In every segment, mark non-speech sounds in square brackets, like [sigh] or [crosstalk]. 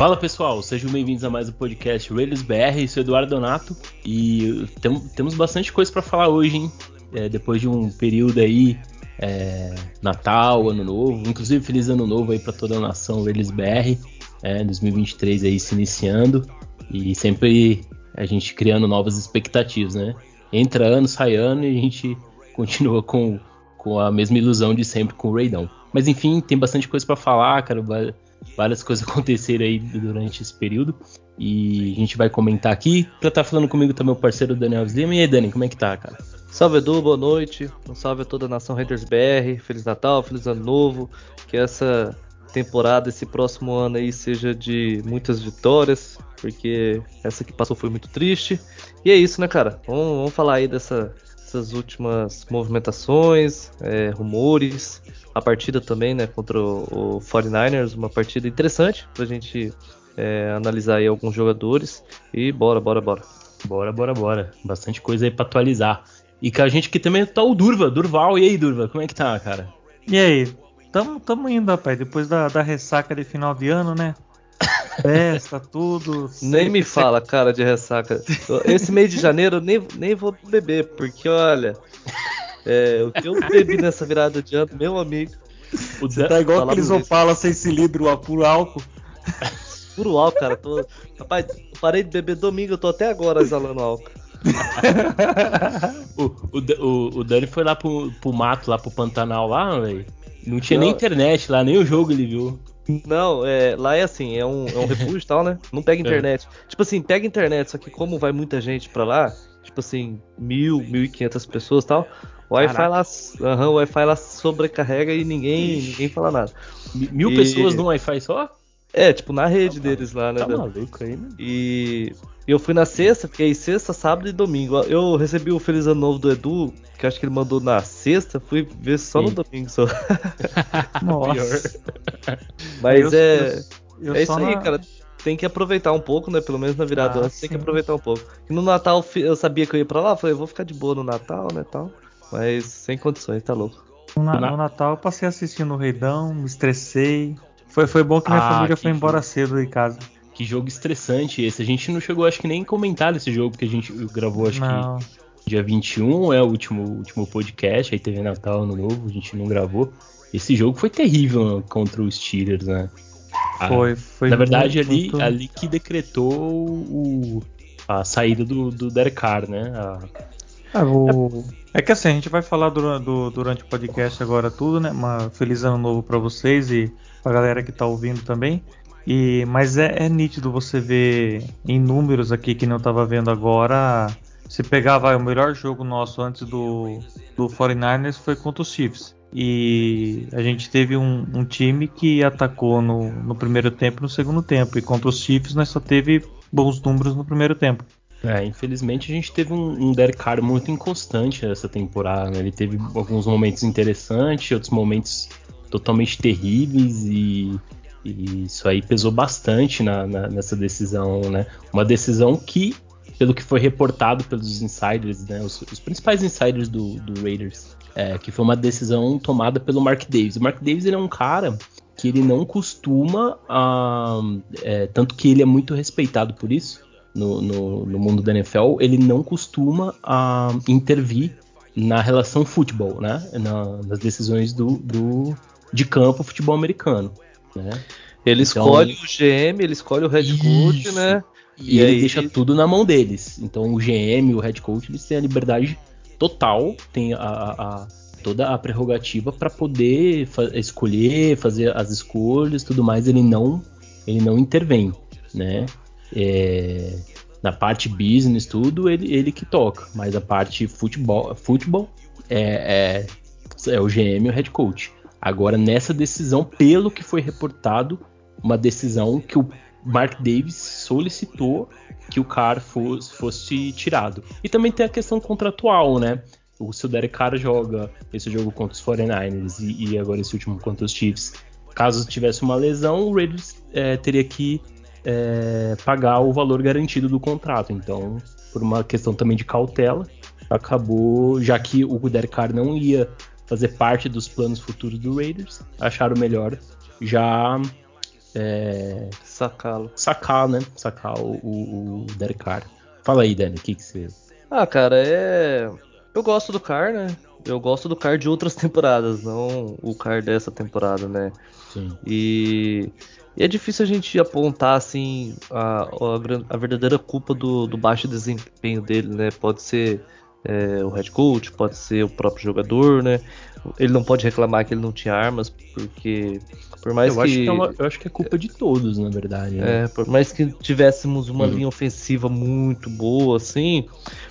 Fala pessoal, sejam bem-vindos a mais um podcast Rails BR. Eu sou Eduardo Donato e tem, temos bastante coisa para falar hoje, hein? É, depois de um período aí, é, Natal, Ano Novo, inclusive Feliz Ano Novo aí para toda a nação Rails BR, é, 2023 aí se iniciando e sempre a gente criando novas expectativas, né? Entra ano, sai ano e a gente [laughs] continua com, com a mesma ilusão de sempre com o Raidão. Mas enfim, tem bastante coisa para falar, cara várias coisas [laughs] aconteceram aí durante esse período. E a gente vai comentar aqui. Pra estar tá falando comigo também o parceiro Daniel Slim. E aí, Dani, como é que tá, cara? Salve Edu, boa noite. Um salve a toda a nação Raiders BR. Feliz Natal, feliz ano novo. Que essa temporada, esse próximo ano aí seja de muitas vitórias, porque essa que passou foi muito triste. E é isso, né, cara? Vamos, vamos falar aí dessa, dessas últimas movimentações, é, rumores, a partida também, né, contra o, o 49ers, uma partida interessante pra gente é, analisar aí alguns jogadores e bora, bora, bora. Bora, bora, bora. Bastante coisa aí pra atualizar. E com a gente aqui também tá o Durva, Durval. E aí, Durva, como é que tá, cara? E aí? Tamo, tamo indo, rapaz. Depois da, da ressaca de final de ano, né? Festa, tudo. Nem me fala, cara, de ressaca. Esse mês de janeiro eu nem, nem vou beber, porque olha. É, o que eu bebi nessa virada de ano, meu amigo. Você tá igual aqueles Opala sem cilindro a puro álcool. Puro álcool, cara. Tô... Rapaz, parei de beber domingo, eu tô até agora exalando álcool. [laughs] o, o, o, o, Dani foi lá pro, pro mato, lá pro Pantanal lá, velho. Não tinha Não. nem internet lá, nem o jogo ele viu. Não, é, lá é assim, é um, é um refúgio e tal, né? Não pega é. internet. É. Tipo assim, pega internet, só que como vai muita gente pra lá, tipo assim, mil, mil e quinhentas pessoas e tal, o Wi-Fi lá, uhum, o Wi-Fi lá sobrecarrega e ninguém, ninguém fala nada. Mil e... pessoas no Wi-Fi só? É, tipo, na rede tá deles lá, né? Tá maluco aí, né? E eu fui na sexta, fiquei sexta, sábado e domingo. Eu recebi o Feliz Ano Novo do Edu, que acho que ele mandou na sexta, fui ver só Sim. no domingo só. [laughs] Nossa. Mas eu, é. Eu, eu é isso aí, na... cara. Tem que aproveitar um pouco, né? Pelo menos na virada ah, tem que aproveitar um pouco. E no Natal eu sabia que eu ia pra lá, falei, vou ficar de boa no Natal, né? Tal. Mas sem condições, tá louco. No, no Natal eu passei assistindo o Reidão, me estressei. Foi, foi bom que minha ah, família que foi embora cedo de casa. Que jogo estressante esse. A gente não chegou, acho que nem comentar desse jogo, porque a gente gravou, acho não. que dia 21 é o último, último podcast, aí teve Natal, Ano Novo, a gente não gravou. Esse jogo foi terrível contra os Steelers, né? Foi, foi. Na verdade, muito, ali, muito... ali que decretou o, a saída do, do Derek Carr, né? A, é, o... é, que assim, a gente vai falar durante, do, durante o podcast agora tudo, né? Uma feliz ano novo para vocês e pra galera que tá ouvindo também. E, mas é, é, nítido você ver em números aqui que não tava vendo agora. Se pegar vai, o melhor jogo nosso antes do, do 49ers foi contra os Chiefs. E a gente teve um, um time que atacou no, no primeiro tempo e no segundo tempo. E contra os Chiefs nós só teve bons números no primeiro tempo. É, infelizmente a gente teve um, um Derek Carr muito inconstante essa temporada. Né? Ele teve alguns momentos interessantes, outros momentos totalmente terríveis e, e isso aí pesou bastante na, na, nessa decisão, né? Uma decisão que, pelo que foi reportado pelos insiders, né? Os, os principais insiders do, do Raiders, é, que foi uma decisão tomada pelo Mark Davis. O Mark Davis ele é um cara que ele não costuma, uh, é, tanto que ele é muito respeitado por isso, no, no, no mundo da NFL, ele não costuma uh, intervir na relação futebol, né? Na, nas decisões do, do, de campo futebol americano. Né? Ele então, escolhe o GM, ele escolhe o head coach, isso. né? E, e ele aí... deixa tudo na mão deles. Então o GM, o head coach, eles têm a liberdade total, tem a, a toda a prerrogativa para poder fa escolher, fazer as escolhas, tudo mais. Ele não, ele não intervém, né? É, na parte business, tudo, ele, ele que toca. Mas a parte futebol, futebol é, é, é o GM e o head coach. Agora, nessa decisão, pelo que foi reportado, uma decisão que o Mark Davis solicitou que o cara fosse, fosse tirado. E também tem a questão contratual, né? O se o Derek Carr joga esse jogo contra os 49ers e, e agora esse último contra os Chiefs, caso tivesse uma lesão, o Raiders é, teria que é, pagar o valor garantido do contrato. Então, por uma questão também de cautela, acabou, já que o Derek Carr não ia fazer parte dos planos futuros do Raiders, acharam melhor já é, Sacá-lo. sacar, né? Sacar o, o, o Derek Carr. Fala aí, Dani, o que, que você. Ah, cara, é. Eu gosto do Car, né? Eu gosto do Car de outras [laughs] temporadas, não o Car dessa temporada, né? Sim. E, e é difícil a gente apontar assim a, a verdadeira culpa do, do baixo desempenho dele, né? Pode ser é, o head coach, pode ser o próprio jogador, né? Ele não pode reclamar que ele não tinha armas, porque por mais eu, que, acho que é uma- eu acho que é culpa de todos, na verdade. Né? é, por mais que tivéssemos uma Uhum. linha ofensiva muito boa, assim,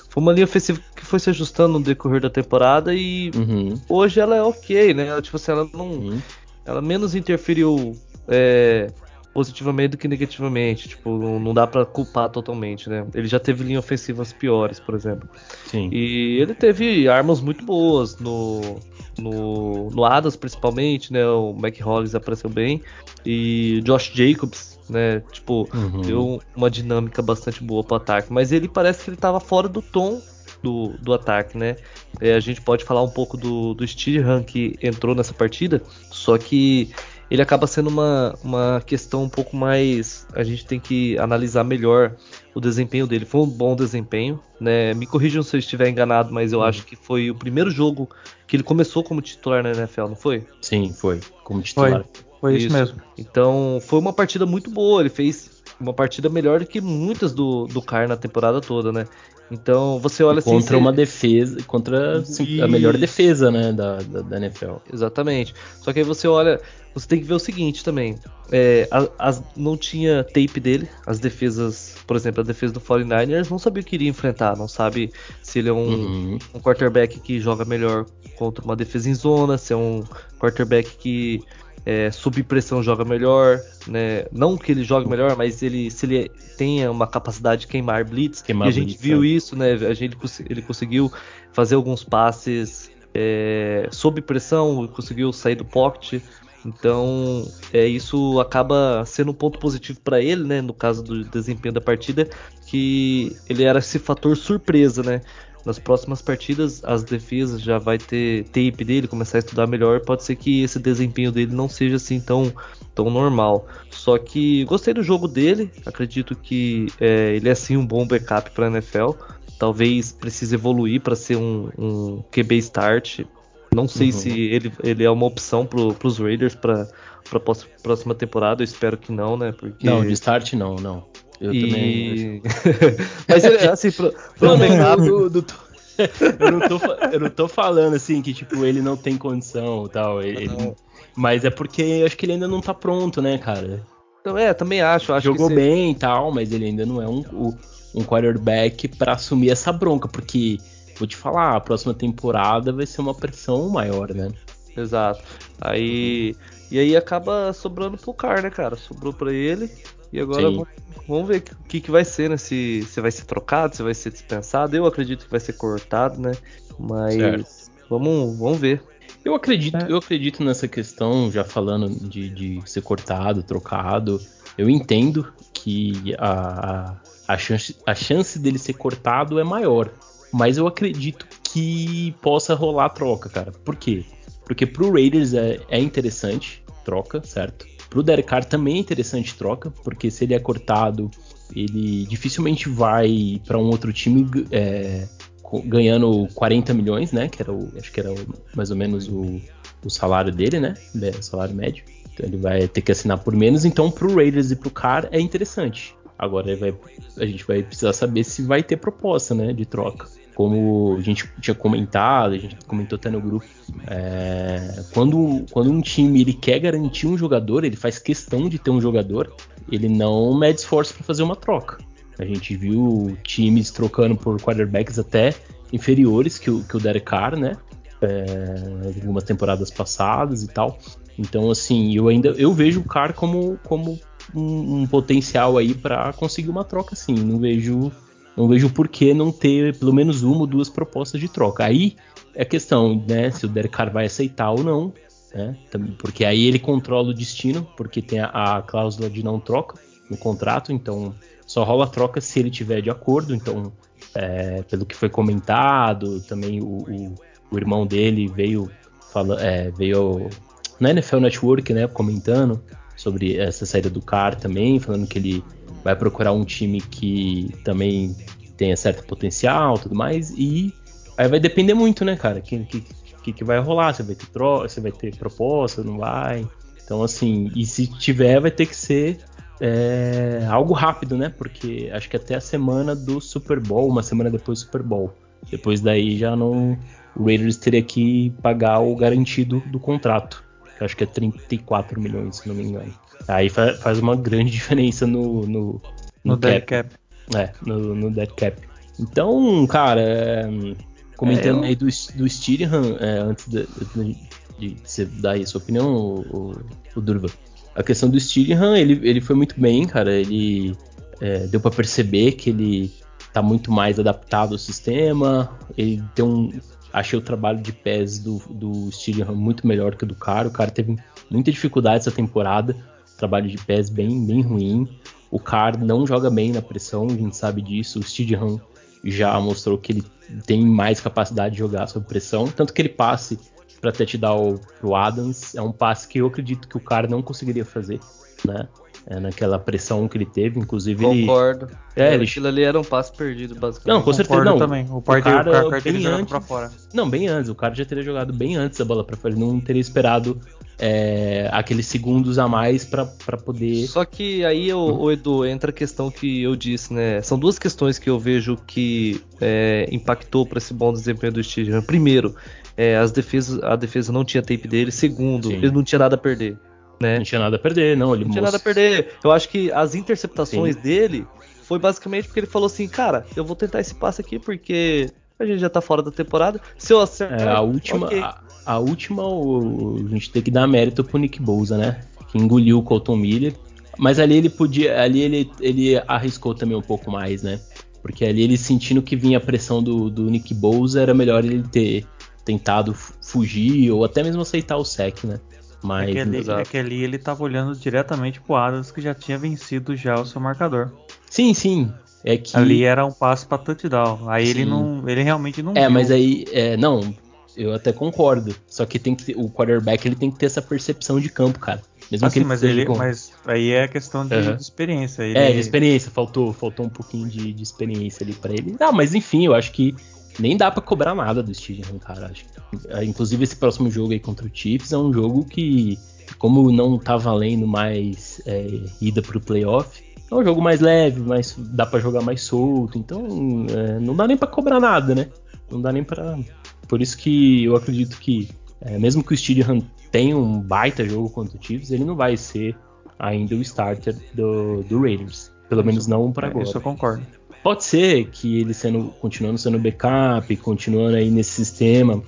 foi uma linha ofensiva que foi se ajustando no decorrer da temporada e Uhum. hoje ela é ok, né? Ela, tipo assim, ela não, Sim. ela menos interferiu é, positivamente do que negativamente. Tipo, não, dá pra culpar totalmente, né? Ele já teve linhas ofensivas piores, por exemplo. Sim. E ele teve armas muito boas no, no, no Adas, principalmente, né? O Mac Hollins apareceu bem. E Josh Jacobs, né? Tipo, Uhum. deu uma dinâmica bastante boa pro ataque. Mas ele parece que ele tava fora do tom do, do ataque, né? É, a gente pode falar um pouco do, do Steedham que entrou nessa partida, só que ele acaba sendo uma, uma questão um pouco mais. A gente tem que analisar melhor o desempenho dele. Foi um bom desempenho, né? Me corrijam se eu estiver enganado, mas eu acho que foi o primeiro jogo que ele começou como titular na NFL, não foi? Sim, foi. Como titular. Foi isso, Isso. mesmo. Então foi uma partida muito boa. Ele fez uma partida melhor do que muitas do, do Car na temporada toda, né? Então você olha assim. contra você- uma defesa, contra a melhor defesa, né, da, da, da NFL. Exatamente. Só que aí você olha, você tem que ver o seguinte também. É, a- as- não tinha tape dele, as defesas, por exemplo, a defesa do 49ers não sabia o que iria enfrentar, não sabe se ele é um, Uhum. um quarterback que joga melhor contra uma defesa em zona, se é um quarterback que é, sob pressão joga melhor, né? Não que ele jogue melhor, mas ele se ele tenha uma capacidade de queimar blitz, Queimar e a gente blitz, viu é. isso, né? A gente ele conseguiu fazer alguns passes é, sob pressão, conseguiu sair do pocket. Então, é, isso acaba sendo um ponto positivo para ele, né? No caso do desempenho da partida, que ele era esse fator surpresa, né? Nas próximas partidas, as defesas já vai ter tape dele, começar a estudar melhor. Pode ser que esse desempenho dele não seja assim tão, tão normal. Só que gostei do jogo dele. Acredito que é, ele é sim um bom backup para NFL. Talvez precise evoluir para ser um, um QB start. Não sei Uhum. se ele, ele é uma opção para os Raiders para a próxima temporada. Eu espero que não, né? Porque Não, de start não, não. Eu também. e... Mas [laughs] ele, assim, pro, pro Não, não, backup, eu, não tô, [laughs] eu, não tô, fa- eu não tô falando assim que tipo ele não tem condição e tal. ele- ele- mas é porque eu acho que ele ainda não tá pronto, né, cara? então, é, também acho. acho Jogou bem e tal, mas ele ainda não é um, o- um quarterback pra assumir essa bronca, porque vou te falar, a próxima temporada vai ser uma pressão maior, né? Exato. Aí. E aí acaba sobrando pro Car, né, cara? Sobrou pra ele. E agora Sim. vamos, vamos ver o que, que vai ser, né? Se, se vai ser trocado, se vai ser dispensado. Eu acredito que vai ser cortado, né? Mas Certo. vamos, vamos ver. Eu acredito, É. eu acredito nessa questão, já falando de, de ser cortado, trocado. Eu entendo que a, a, a chance, a chance dele ser cortado é maior. Mas eu acredito que possa rolar a troca, cara. Por quê? Porque pro Raiders é, é interessante troca, certo? Pro Derek Carr também é interessante troca, porque se ele é cortado, ele dificilmente vai para um outro time é, ganhando 40 milhões, né? Que era o, acho que era o- mais ou menos o, o salário dele, né? O salário médio. Então ele vai ter que assinar por menos. Então pro Raiders e pro Carr é interessante. Agora vai- a gente vai precisar saber se vai ter proposta, né? De troca. Como a gente tinha comentado, a gente comentou até no grupo, é, quando, quando um time ele quer garantir um jogador, ele faz questão de ter um jogador, ele não mede esforço para fazer uma troca. A gente viu times trocando por quarterbacks até inferiores que o, que o Derek Carr, né? É, algumas temporadas passadas e tal. Então, assim, eu ainda eu vejo o Carr como, como um, um potencial aí para conseguir uma troca, sim. Não vejo não vejo por que não ter pelo menos uma ou duas propostas de troca. Aí é questão, né, se o Derek Carr vai aceitar ou não, né? Porque aí ele controla o destino, porque tem a, a cláusula de não troca no contrato, então só rola a troca se ele tiver de acordo. Então, é, pelo que foi comentado, também o, o- o irmão dele veio fala, é, veio na NFL Network, né, comentando sobre essa saída do Carr também, falando que ele vai procurar um time que também tenha certo potencial tudo mais. E aí vai depender muito, né, cara? Que, que, que, vai rolar? Você vai ter tro você vai ter proposta, não vai? Então, assim, e se tiver, vai ter que ser é, algo rápido, né? Porque acho que até a semana do Super Bowl, uma semana depois do Super Bowl. Depois daí já não. O Raiders teria que pagar o garantido do contrato. Que acho que é 34 milhões, se não me engano. Aí faz uma grande [laughs] diferença no. No, no, no dead cap. É, no, no dead cap. Então, cara, é, comentando é, eu... aí do, do Steedham, é, antes de, de, de, você dar aí a sua opinião, o, o, Durva. A questão do Steedham, ele, ele foi muito bem, cara. Ele é, deu para perceber que ele tá muito mais adaptado ao sistema. Ele tem um. Achei o trabalho de pés do, do Steedham muito melhor que o do cara. O cara teve muita dificuldade essa temporada. Trabalho de pés bem, bem ruim. O Carr não joga bem na pressão, a gente sabe disso. O Steedham já mostrou que ele tem mais capacidade de jogar sob pressão. Tanto que ele passe para touchdown pro Adams é um passe que eu acredito que o cara não conseguiria fazer, né? É, naquela pressão que ele teve, inclusive Concordo. Ele, é, ele... Aquilo ali era um passe perdido, basicamente. Não, com certeza não. também. O, par o cara, o cara bem antes, pra fora. Não, bem antes. O cara já teria jogado bem antes a bola para fora. Ele não teria esperado é, aqueles segundos a mais para poder. Só que aí, o, o, Edu, entra a questão que eu disse, né? São duas questões que eu vejo que é, impactou para esse bom desempenho do Steve. Primeiro, é, as defesas, a defesa não tinha tape dele. Segundo, Sim. ele não tinha nada a perder. Né? Não tinha nada a perder, não. Ele não tinha nada a perder. Eu acho que as interceptações Sim. dele foi basicamente porque ele falou assim, cara, eu vou tentar esse passe aqui porque a gente já tá fora da temporada. Se eu acertar. É, a última. Okay. A, a, última, o, a gente tem que dar mérito pro Nick Bouza, né? Que engoliu o Colton Miller. Mas ali ele podia. Ali ele, ele arriscou também um pouco mais, né? Porque ali ele sentindo que vinha a pressão do, do Nick Bouza, era melhor ele ter tentado fugir ou até mesmo aceitar o sec, né? Mas é que, ali, é que ali ele tava olhando diretamente pro Adams que já tinha vencido já o seu marcador. Sim, sim. É que ali era um passo para touchdown. Aí sim. ele não, ele realmente não. É, viu. mas aí, é, não, eu até concordo. Só que tem que o quarterback ele tem que ter essa percepção de campo, cara. Mesmo assim, que ele mas, ele, com... mas aí é questão de, uhum. de experiência. Ele... É, de experiência. Faltou, faltou um pouquinho de, de experiência ali para ele. Não, mas enfim, eu acho que nem dá para cobrar nada do Steven, cara. Acho. É, inclusive esse próximo jogo aí contra o Chiefs é um jogo que, como não tá valendo mais é, ida pro playoff, é um jogo mais leve, mais dá para jogar mais solto. Então é, não dá nem para cobrar nada, né? Não dá nem para. Por isso que eu acredito que é, mesmo que o Steven tenha um baita jogo contra o Chiefs, ele não vai ser ainda o starter do, do Raiders. Pelo menos não para é, agora. Isso eu concordo. Pode ser que ele sendo, continuando sendo backup, continuando aí nesse sistema,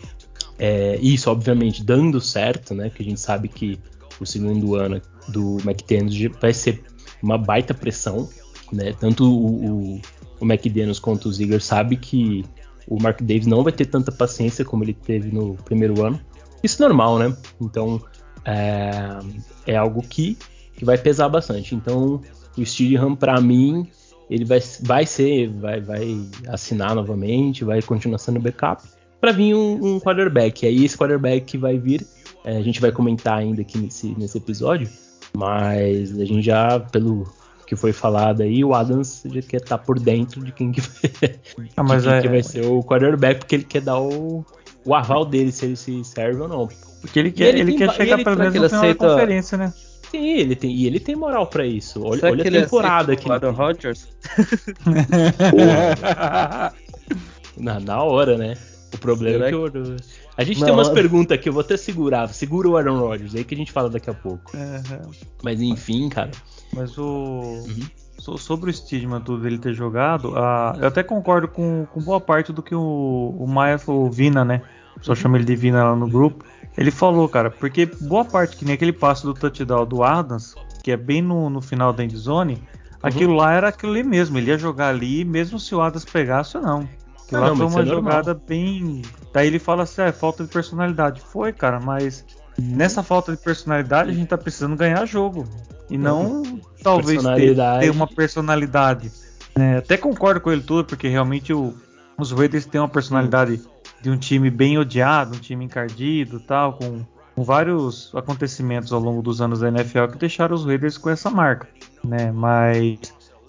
é, isso obviamente dando certo, né? Que a gente sabe que o segundo ano do McDaniels vai ser uma baita pressão, né? Tanto o, o, o McDaniels quanto o Ziegler sabe que o Mark Davis não vai ter tanta paciência como ele teve no primeiro ano. Isso é normal, né? Então é, é algo que, que vai pesar bastante. Então o Steedham para mim ele vai, vai ser, vai, vai assinar novamente, vai continuar sendo backup para vir um, um, quarterback. Aí esse quarterback que vai vir, é, a gente vai comentar ainda aqui nesse, nesse episódio, mas a gente já, pelo que foi falado aí, o Adams já quer estar tá por dentro de quem que [laughs] vai, ah, mas é, que vai ser o quarterback, porque ele quer dar o, o aval dele, se ele se serve ou não. Porque ele quer, ele, ele quer chegar pelo menos no final aceita... conferência, né? Sim, ele tem, e ele tem moral para isso. Olha, olha a temporada que ele. Rodgers? [laughs] na, na hora, né? O problema Será é que, que... A gente tem umas perguntas aqui, eu vou até segurar. Segura o Aaron Rodgers, aí que a gente fala daqui a pouco. Uhum. Mas enfim, cara. Mas o. Uhum. sobre o estigma tudo dele ter jogado, uh, eu até concordo com, com boa parte do que o, o Maia, o Vina, né? Só uhum. chama ele de Vina lá no grupo. Ele falou, cara, porque boa parte, que nem aquele passo do touchdown do Adams, que é bem no, no final da endzone, uhum. aquilo lá era aquilo ali mesmo. Ele ia jogar ali, mesmo se o Adams pegasse ou não. Ah, lá foi uma é jogada normal. bem. Daí ele fala assim: é falta de personalidade. Foi, cara, mas nessa falta de personalidade a gente tá precisando ganhar jogo. E não uhum. talvez ter, ter, uma personalidade. É, até concordo com ele tudo, porque realmente o, os Raiders têm uma personalidade de um time bem odiado, um time encardido tal, com, vários acontecimentos ao longo dos anos da NFL que deixaram os Raiders com essa marca, né? Mas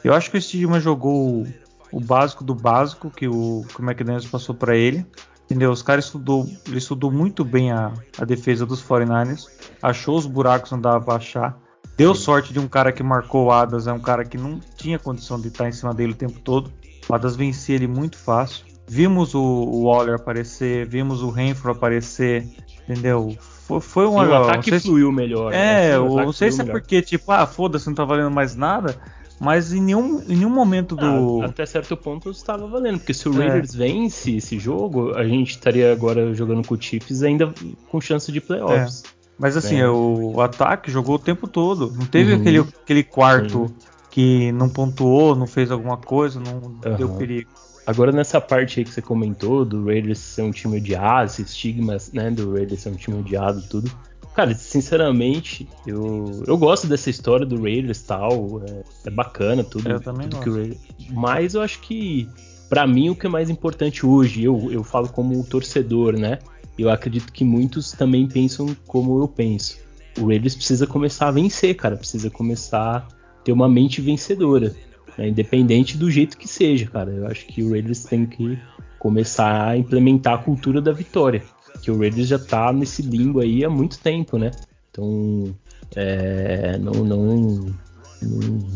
eu acho que o Stigma jogou o básico do básico que o, que o McDaniels passou para ele. Entendeu? Os caras estudou, ele estudou muito bem a, a defesa dos 49ers, achou os buracos onde dava pra achar. Deu sorte de um cara que marcou o Adas, é um cara que não tinha condição de estar em cima dele o tempo todo. O Adas vencia ele muito fácil. Vimos o, Waller aparecer, vimos o Renfro aparecer, entendeu? Foi, foi um o ataque fluiu se... melhor. É, né? eu não sei se é porque, tipo, ah, foda-se, não tá valendo mais nada. Mas em nenhum, em nenhum momento do. Ah, até certo ponto estava valendo, porque se o é. Raiders é. vence esse jogo, a gente estaria agora jogando com o Chiefs ainda com chance de playoffs. É. Mas assim, é. o, o, ataque jogou o tempo todo. Não teve uhum. aquele, aquele quarto Sim. que não pontuou, não fez alguma coisa, não uhum. deu perigo. Agora nessa parte aí que você comentou do Raiders ser um time odiado, esse estigma né, do Raiders ser um time odiado tudo. Cara, sinceramente, eu, eu gosto dessa história do Raiders e tal. É, é, bacana tudo. Eu também tudo gosto. Raiders, mas eu acho que, para mim, o que é mais importante hoje, eu, eu falo como torcedor, né? Eu acredito que muitos também pensam como eu penso. O Raiders precisa começar a vencer, cara. Precisa começar a ter uma mente vencedora. Né? Independente do jeito que seja, cara. Eu acho que o Raiders tem que começar a implementar a cultura da vitória que o Raiders já tá nesse limbo aí há muito tempo, né? Então, é, não, não,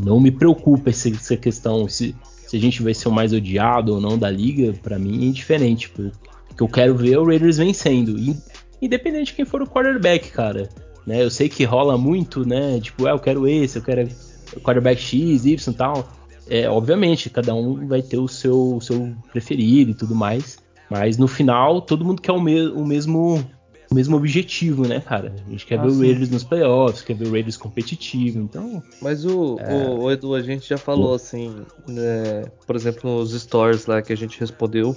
não, me preocupa essa, essa questão se, se a gente vai ser o mais odiado ou não da liga, para mim é indiferente. O que eu quero ver é o Raiders vencendo, independente de quem for o quarterback, cara. Né? Eu sei que rola muito, né? Tipo, ah, eu quero esse, eu quero quarterback X, Y e tal. É, obviamente, cada um vai ter o seu, o seu preferido e tudo mais. Mas no final, todo mundo quer o, me o mesmo o mesmo objetivo, né, cara? A gente quer ah, ver sim. o Raiders nos playoffs, quer ver o Raiders competitivo, então... Mas o, é... o, o, Edu, a gente já falou, assim, né, por exemplo, nos stories lá que a gente respondeu,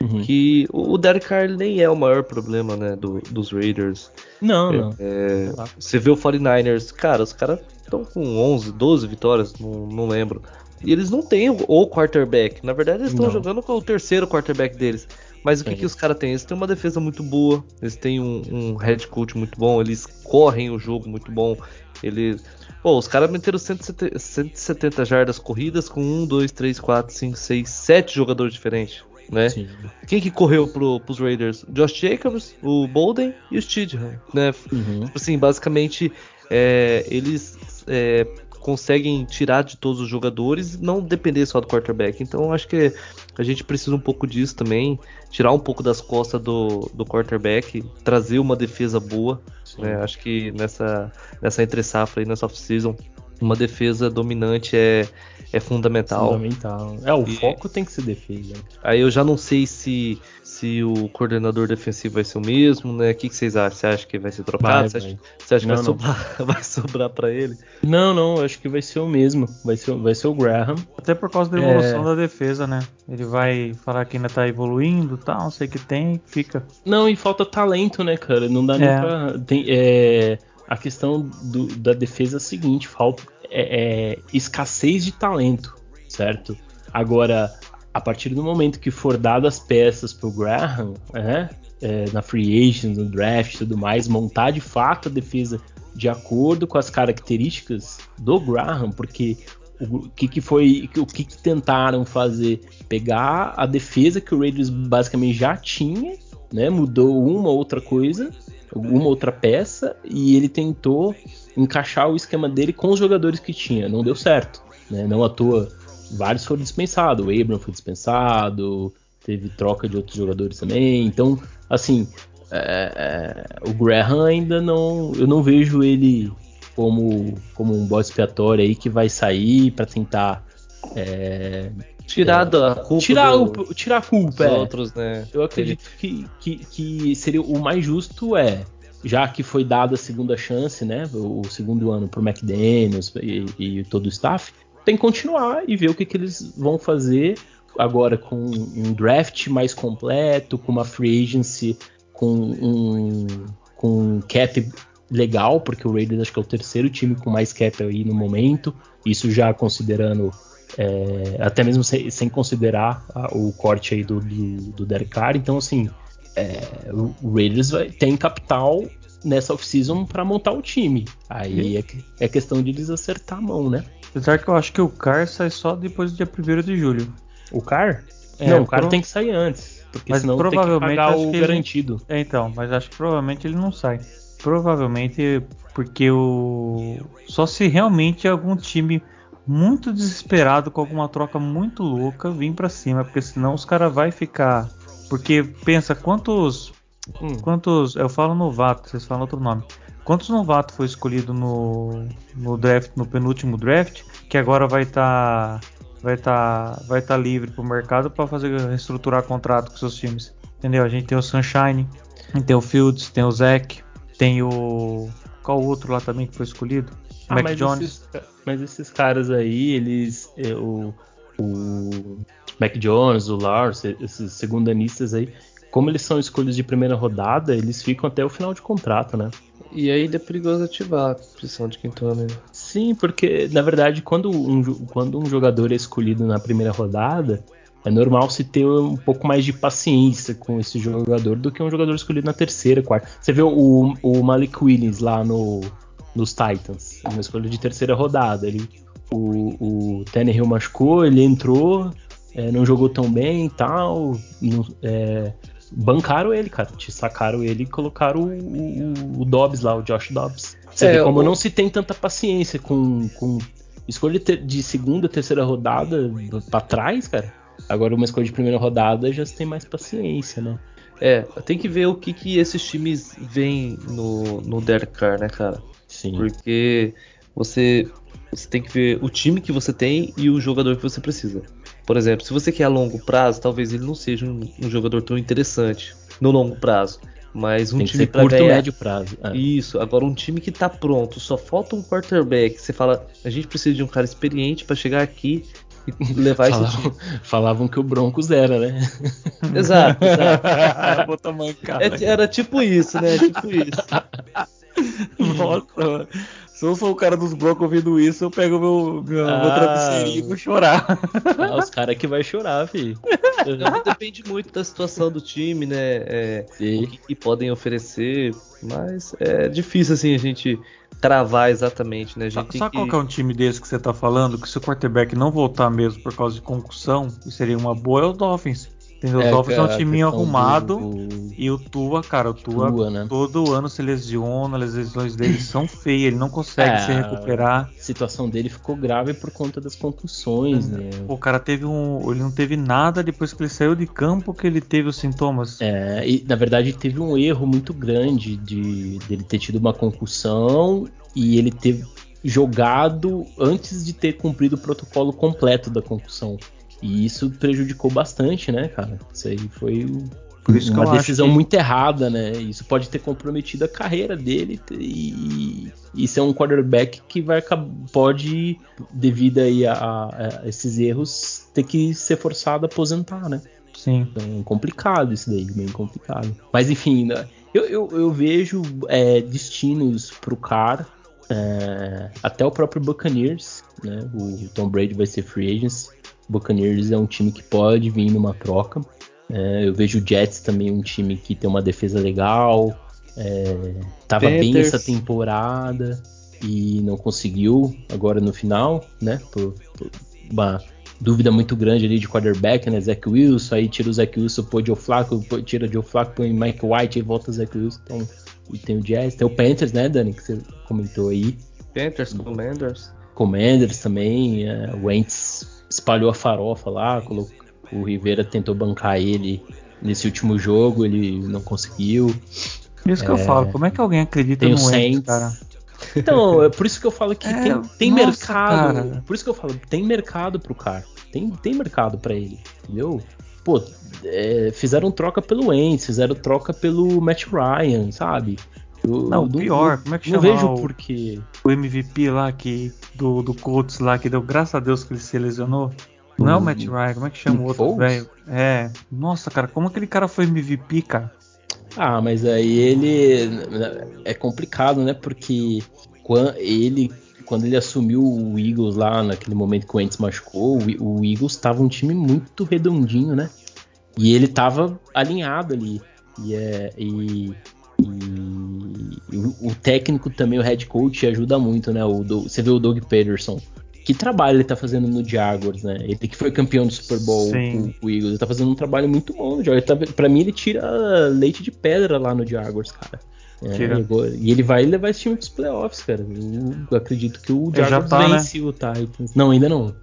uhum. que o Derek Carr nem é o maior problema, né, do, dos Raiders. Não, é, não. É, você vê o 49ers, cara, os caras estão com 11, 12 vitórias, não, não lembro. E eles não têm o quarterback. Na verdade, eles estão jogando com o terceiro quarterback deles. Mas o que, que os caras têm? Eles têm uma defesa muito boa, eles têm um, um head coach muito bom, eles correm o jogo muito bom. Eles. Pô, os caras meteram 170, 170 jardas corridas com 1, 2, 3, 4, 5, 6, 7 jogadores diferentes. Né? Quem que correu pro, pros Raiders? Josh Jacobs, o Bolden e o Stidham, né? Uhum. Tipo assim, basicamente, é, eles é, conseguem tirar de todos os jogadores e não depender só do quarterback. Então acho que a gente precisa um pouco disso também, tirar um pouco das costas do, do quarterback, trazer uma defesa boa. Né? Acho que nessa, nessa entre safra e nessa off-season, uma defesa dominante é, é fundamental. Fundamental. É, o e, foco tem que ser defesa. Aí eu já não sei se se o coordenador defensivo vai ser o mesmo, né? O que, que vocês acham? Você acha que vai ser trocado? Vai, você, acha, você acha, que vai, Sobrar, [laughs] vai sobrar para ele? Não, não, acho que vai ser o mesmo. Vai ser, vai ser o Graham. Até por causa da evolução é... da defesa, né? Ele vai falar que ainda tá evoluindo e tal, não sei o que tem, fica. Não, e falta talento, né, cara? Não dá é. nem pra. Tem, é, a questão do, da defesa é a seguinte: falta é, é escassez de talento, certo? Agora, a partir do momento que for dado as peças pro Graham, é, é, na free agent, no draft e tudo mais, montar de fato a defesa de acordo com as características do Graham, porque o que, que foi o que, que tentaram fazer pegar a defesa que o Raiders basicamente já tinha né mudou uma outra coisa uma outra peça e ele tentou encaixar o esquema dele com os jogadores que tinha não deu certo né? não à toa vários foram dispensados. O Abram foi dispensado, teve troca de outros jogadores também. Então, assim, é, é, o Graham ainda não. Eu não vejo ele como, como um bode expiatório aí que vai sair para tentar. É, tirar a culpa. Tirar, do, o, tirar a culpa. É. Outros, né? Eu acredito que, que, que seria o mais justo é já que foi dada a segunda chance, né, o segundo ano para o McDaniels e, e, todo o staff, tem que continuar e ver o que, que eles vão fazer agora com um draft mais completo, com uma free agency com um, com um cap legal, porque o Raiders acho que é o terceiro time com mais cap aí no momento, isso já considerando é, até mesmo sem, sem considerar a, o corte aí do, do, do Derek Carr, então assim é, o Raiders vai, tem capital nessa off-season para montar o time. Aí é, é, questão de eles acertar a mão, né? Apesar que eu acho que o Car sai só depois do dia 1 de julho. O Car? É, não, o Car pro... tem que sair antes. Porque mas senão provavelmente tem que pagar o ele... garantido. É, então, mas acho que provavelmente ele não sai. Provavelmente porque o. Só se realmente algum time muito desesperado com alguma troca muito louca vir para cima, porque senão os caras vai ficar. Porque pensa quantos. Hum. Quantos. Eu falo novato, vocês falam outro nome. Quantos novatos foi escolhido no, no draft, no penúltimo draft, que agora vai estar tá, vai tá, vai tá livre para o mercado para fazer reestruturar contrato com seus times. Entendeu? A gente tem o Sunshine, tem o Fields, tem o Zack, tem o qual outro lá também que foi escolhido? Ah, Mac mas Jones. Esses, mas esses caras aí, eles é, o, o Mac Jones, o Lars, esses segundanistas aí, como eles são escolhas de primeira rodada, eles ficam até o final de contrato, né? E aí é perigoso ativar a posição de quinto ano. Né? Sim, porque na verdade quando um, quando um jogador é escolhido na primeira rodada, é normal se ter um pouco mais de paciência com esse jogador do que um jogador escolhido na terceira, quarta. Você vê o, o Malik Williams lá no, nos Titans, uma escolha de terceira rodada. Ele, o, o Tannehill machucou, ele entrou, é, não jogou tão bem e tal. Não, é, bancaram ele, cara. Te sacaram ele e colocaram o, o, o Dobbs lá, o Josh Dobbs. Você é, vê como o... não se tem tanta paciência com, com escolha de segunda, terceira rodada para trás, cara. Agora uma escolha de primeira rodada já se tem mais paciência, né? É, tem que ver o que, que esses times veem no, no Derek Carr, né, cara? Sim. Porque você, você tem que ver o time que você tem e o jogador que você precisa. Por exemplo, se você quer a longo prazo, talvez ele não seja um, um jogador tão interessante no longo prazo. Mas um Tem time para ganhar... médio prazo. É. Isso. Agora um time que tá pronto, só falta um quarterback. Você fala, a gente precisa de um cara experiente para chegar aqui e levar falavam, esse time. [laughs] Falavam que o Broncos era, né? [laughs] Exato, exato. é, era tipo isso, né? Tipo isso. [laughs] Nossa, se eu sou o cara dos blocos ouvindo isso, eu pego meu, meu, ah, meu travesseirinho e vou chorar. Ah, os caras que vai chorar, filho. Depende muito da situação do time, né? É, o que, que, podem oferecer. Mas é difícil, assim, a gente travar exatamente, né? A gente Sabe que... qual que é um time desse que você tá falando? Que se o quarterback não voltar mesmo por causa de concussão, seria uma boa, é o Dolphins. Entendeu? É, o Dolphins é um time arrumado do, do... e o Tua, cara, o Tua, Tua né? todo ano se lesiona, as lesões dele são feias, ele não consegue é, se recuperar. A situação dele ficou grave por conta das concussões, né? O cara teve um, ele não teve nada depois que ele saiu de campo que ele teve os sintomas. É, e na verdade teve um erro muito grande de dele ter tido uma concussão e ele ter jogado antes de ter cumprido o protocolo completo da concussão. E isso prejudicou bastante, né, cara? Isso aí foi uma decisão que... muito errada, né? Isso pode ter comprometido a carreira dele e, isso é um quarterback que vai pode, devido aí a, a, esses erros, ter que ser forçado a aposentar, né? Sim. Então, complicado isso daí, bem complicado. Mas enfim, né? eu, eu, eu, vejo é, destinos pro cara. É, até o próprio Buccaneers, né? O Tom Brady vai ser free agent. Buccaneers é um time que pode vir numa troca. É, eu vejo o Jets também um time que tem uma defesa legal. É, tava Panthers. bem essa temporada e não conseguiu agora no final, né? Por, por uma dúvida muito grande ali de quarterback, né? Zach Wilson, aí tira o Zach Wilson, põe Joe Flacco, tira o Joe Flacco, põe Mike White e volta o Zach Wilson. Então, e tem o Jets, tem o Panthers, né, Dani, que você comentou aí. Panthers, Commanders. Commanders também, é, o Wentz espalhou a farofa lá, colocou, o Rivera tentou bancar ele nesse último jogo, ele não conseguiu. Isso que é, eu falo, como é que alguém acredita no Saints, cara? Então, é por isso que eu falo que é, tem, tem nossa, mercado. Cara. Por isso que eu falo, tem mercado pro cara. Tem, tem mercado para ele, entendeu? Pô, é, fizeram troca pelo Wentz, fizeram troca pelo Matt Ryan, sabe? Eu, não, pior, como é que chama? Não vejo porque o MVP lá que do, do Colts lá que deu graças a Deus que ele se lesionou. Não é o Matt Ryan, como é que chama o outro velho? É, nossa, cara, como aquele cara foi MVP, cara? Ah, mas aí ele é complicado, né? Porque quando ele quando ele assumiu o Eagles lá naquele momento que o Wentz machucou, o Eagles estava um time muito redondinho, né? E ele estava alinhado ali. E, é, e, e o, técnico também, o head coach, ajuda muito, né? O, você vê o Doug Peterson. Que trabalho ele tá fazendo no Jaguars, né? Ele que foi campeão do Super Bowl com o Eagles. Ele tá fazendo um trabalho muito bom no Jaguars. Tá, pra mim, ele tira leite de pedra lá no Jaguars, cara. É, e ele vai levar esse time pros playoffs, cara. Eu acredito que o Jaguars tá, vence né? o Titans. Não, ainda não.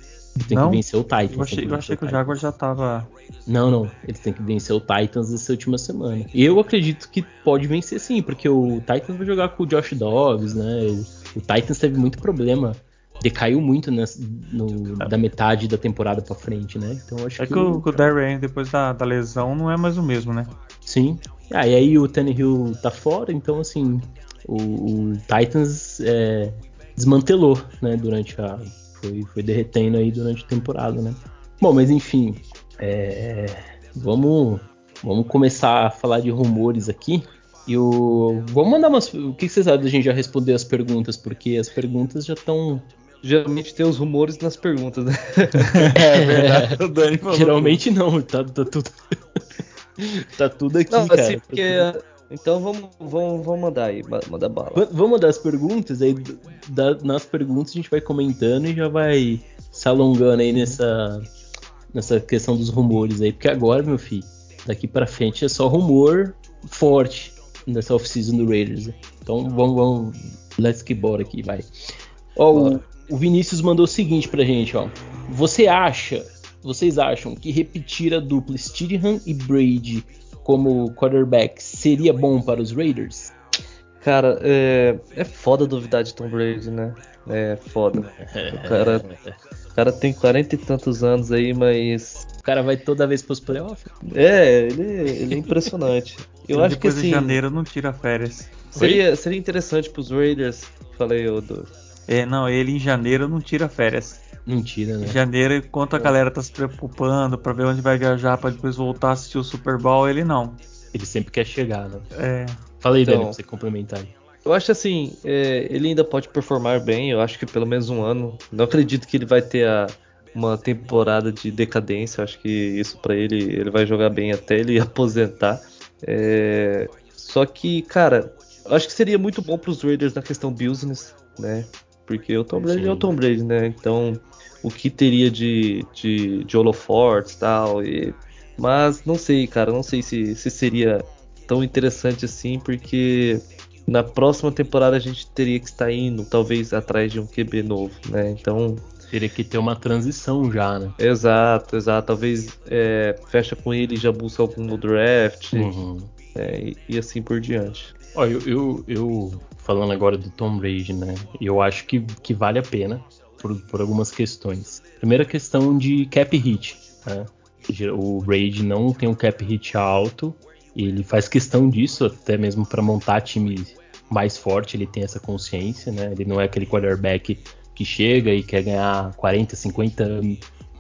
Tem não? que vencer o Titans. Eu achei, eu achei que o Jaguars já tava. Não, não. Eles têm que vencer o Titans essa última semana. E eu acredito que pode vencer sim, porque o Titans vai jogar com o Josh Dobbs, né? O Titans teve muito problema. Decaiu muito nessa, no, é. da metade da temporada pra frente, né? Então acho é que. que o, o Darren, depois da, da lesão, não é mais o mesmo, né? Sim. Ah, e aí o Tannehill tá fora, então assim, o, o Titans é, desmantelou, né, durante a. Foi, foi derretendo aí durante a temporada, né? Bom, mas enfim, é, vamos, vamos começar a falar de rumores aqui. E o. Vamos mandar umas. O que vocês acham da gente já responder as perguntas? Porque as perguntas já estão. Geralmente tem os rumores nas perguntas, né? [laughs] é verdade. O Dani falou Geralmente não, tá, tá tudo. [laughs] tá tudo aqui, não, cara. Assim, porque... Então vamos, vamos, vamos mandar aí, mandar bala. Vamos mandar as perguntas, aí da, nas perguntas a gente vai comentando e já vai se alongando aí nessa, nessa questão dos rumores aí. Porque agora, meu filho, daqui pra frente é só rumor forte nessa off-season do Raiders. Então vamos, vamos, let's que bora aqui, vai. Ó, o, o Vinícius mandou o seguinte pra gente, ó. Você acha vocês acham que repetir a dupla Steedham e Brady como quarterback seria bom para os Raiders? Cara, é, é foda duvidar de Tom Brady, né? É foda. O cara, o cara tem 40 e tantos anos aí, mas. O cara vai toda vez pros playoffs? É, ele, ele é impressionante. [laughs] Eu acho que assim. de janeiro não tira férias. Seria, seria interessante pros Raiders. Falei, eu do. É, não, ele em janeiro não tira férias. Mentira, né? Em janeiro, enquanto a galera tá se preocupando para ver onde vai viajar para depois voltar a assistir o Super Bowl, ele não. Ele sempre quer chegar, né? É. Fala aí, então, Dani, pra você complementar aí. Eu acho assim, é, ele ainda pode performar bem, eu acho que pelo menos um ano. Não acredito que ele vai ter a, uma temporada de decadência, eu acho que isso para ele, ele vai jogar bem até ele [laughs] aposentar. É, só que, cara, eu acho que seria muito bom para os Raiders na questão business, né? Porque o Tom Brady Sim. é o Tom Brady, né? Então, o que teria de, de, de holofortes tal, e tal. Mas não sei, cara, não sei se, se seria tão interessante assim, porque na próxima temporada a gente teria que estar indo, talvez, atrás de um QB novo, né? Então. Teria que ter uma transição já, né? Exato, exato. Talvez é, fecha com ele e já busca algum no draft. Uhum. É, e, e, assim por diante. Olha, eu, eu, eu, falando agora do Tom Brady, né? Eu acho que, que vale a pena por, por algumas questões. Primeira questão de cap hit. Né? O Brady não tem um cap hit alto, ele faz questão disso, até mesmo para montar time mais forte, ele tem essa consciência, né? Ele não é aquele quarterback que chega e quer ganhar 40, 50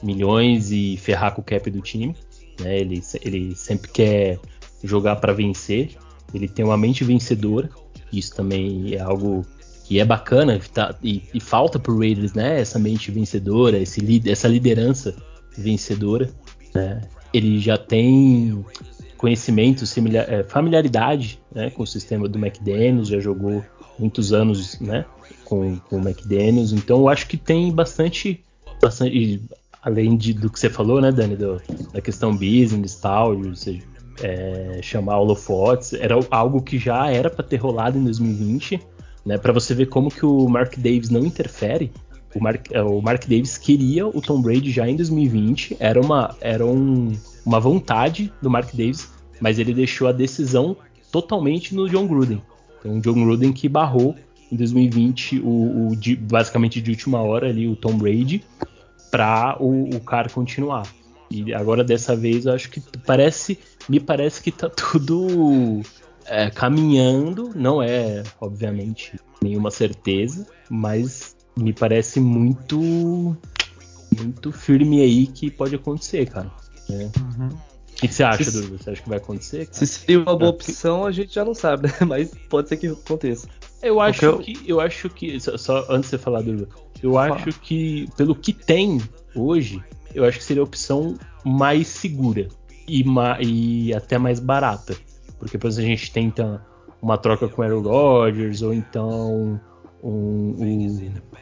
milhões e ferrar com o cap do time. Né? Ele, ele sempre quer jogar para vencer. Ele tem uma mente vencedora. Isso também é algo que é bacana tá, e, e, falta pro Raiders, né? Essa mente vencedora, esse, essa liderança vencedora. Né? Ele já tem conhecimento, é, familiaridade né, com o sistema do McDaniels, já jogou muitos anos né, com, com o McDaniels, então eu acho que tem bastante, bastante além de, do que você falou, né, Dani, do, da questão business tal, de você é, chamar holofotes, era algo que já era para ter rolado em 2020, né? Para você ver como que o Mark Davis não interfere. O Mark, é, o Mark Davis queria o Tom Brady já em 2020, era uma, era um, uma vontade do Mark Davis, mas ele deixou a decisão totalmente no John Gruden. Então, o John Gruden que barrou em 2020 o, o de, basicamente de última hora ali o Tom Brady para o, o cara continuar. E agora dessa vez eu acho que parece, me parece que tá tudo é, caminhando, não é, obviamente, nenhuma certeza, mas me parece muito muito firme aí que pode acontecer, cara. Né? Uhum. O que, você acha, se, Você acha que vai acontecer? Cara? Se seria uma boa opção, a gente já não sabe, né? [laughs] Mas pode ser que aconteça. Eu acho que. Eu acho que. Só, só antes de você falar, Dudu, eu acho que, pelo que tem hoje, eu acho que seria a opção mais segura e, e até mais barata. Porque depois a gente tenta uma troca com o Aaron Rodgers, ou então um,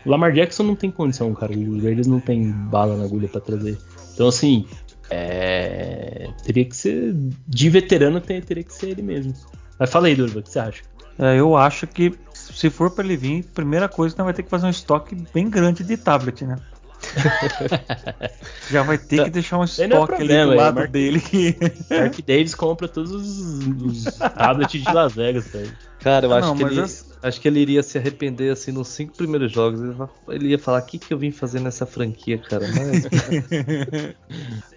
o Lamar Jackson não tem condição, cara. Raiders não tem bala na agulha para trazer. Então, assim, é, teria que ser. De veterano, teria que ser ele mesmo. Mas fala aí, Durva, o que você acha? É, eu acho que se for para ele vir, primeira coisa, então vai ter que fazer um estoque bem grande de tablet, né? [laughs] Já vai ter que deixar um é estoque ali do lado Mark, dele. Que... [laughs] Mark Davis compra todos os, os tablets de Las Vegas, velho. Cara, eu ah, acho não, que ele, as... acho que ele iria se arrepender assim nos cinco primeiros jogos. Ele ia falar: o que, que eu vim fazer nessa franquia, cara? Mas,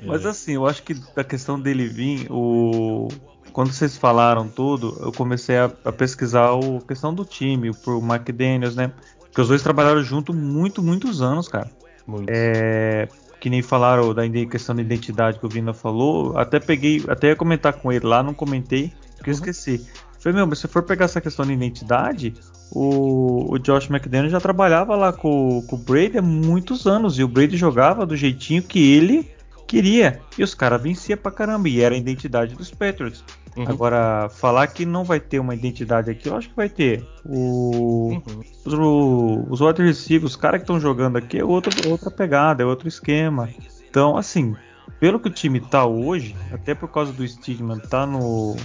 [laughs] Mas assim, eu acho que da questão dele vir, o quando vocês falaram tudo, eu comecei a, a pesquisar a questão do time, pro McDaniels, né? Porque os dois trabalharam junto muito, muitos anos, cara. Muito. É, que nem falaram da questão da identidade que o Vina falou. Até peguei, até ia comentar com ele lá, não comentei, porque uhum. eu esqueci. Falei, meu, mas se for pegar essa questão da identidade, o, o Josh McDaniel já trabalhava lá com, com o Brady há muitos anos. E o Brady jogava do jeitinho que ele queria. E os caras venciam pra caramba. E era a identidade dos Patriots. Uhum. Agora, falar que não vai ter uma identidade aqui, eu acho que vai ter. O, uhum. Os, os wide receivers, os caras que estão jogando aqui é outra, outra pegada, é outro esquema. Então, assim, pelo que o time tá hoje, até por causa do estigma tá no,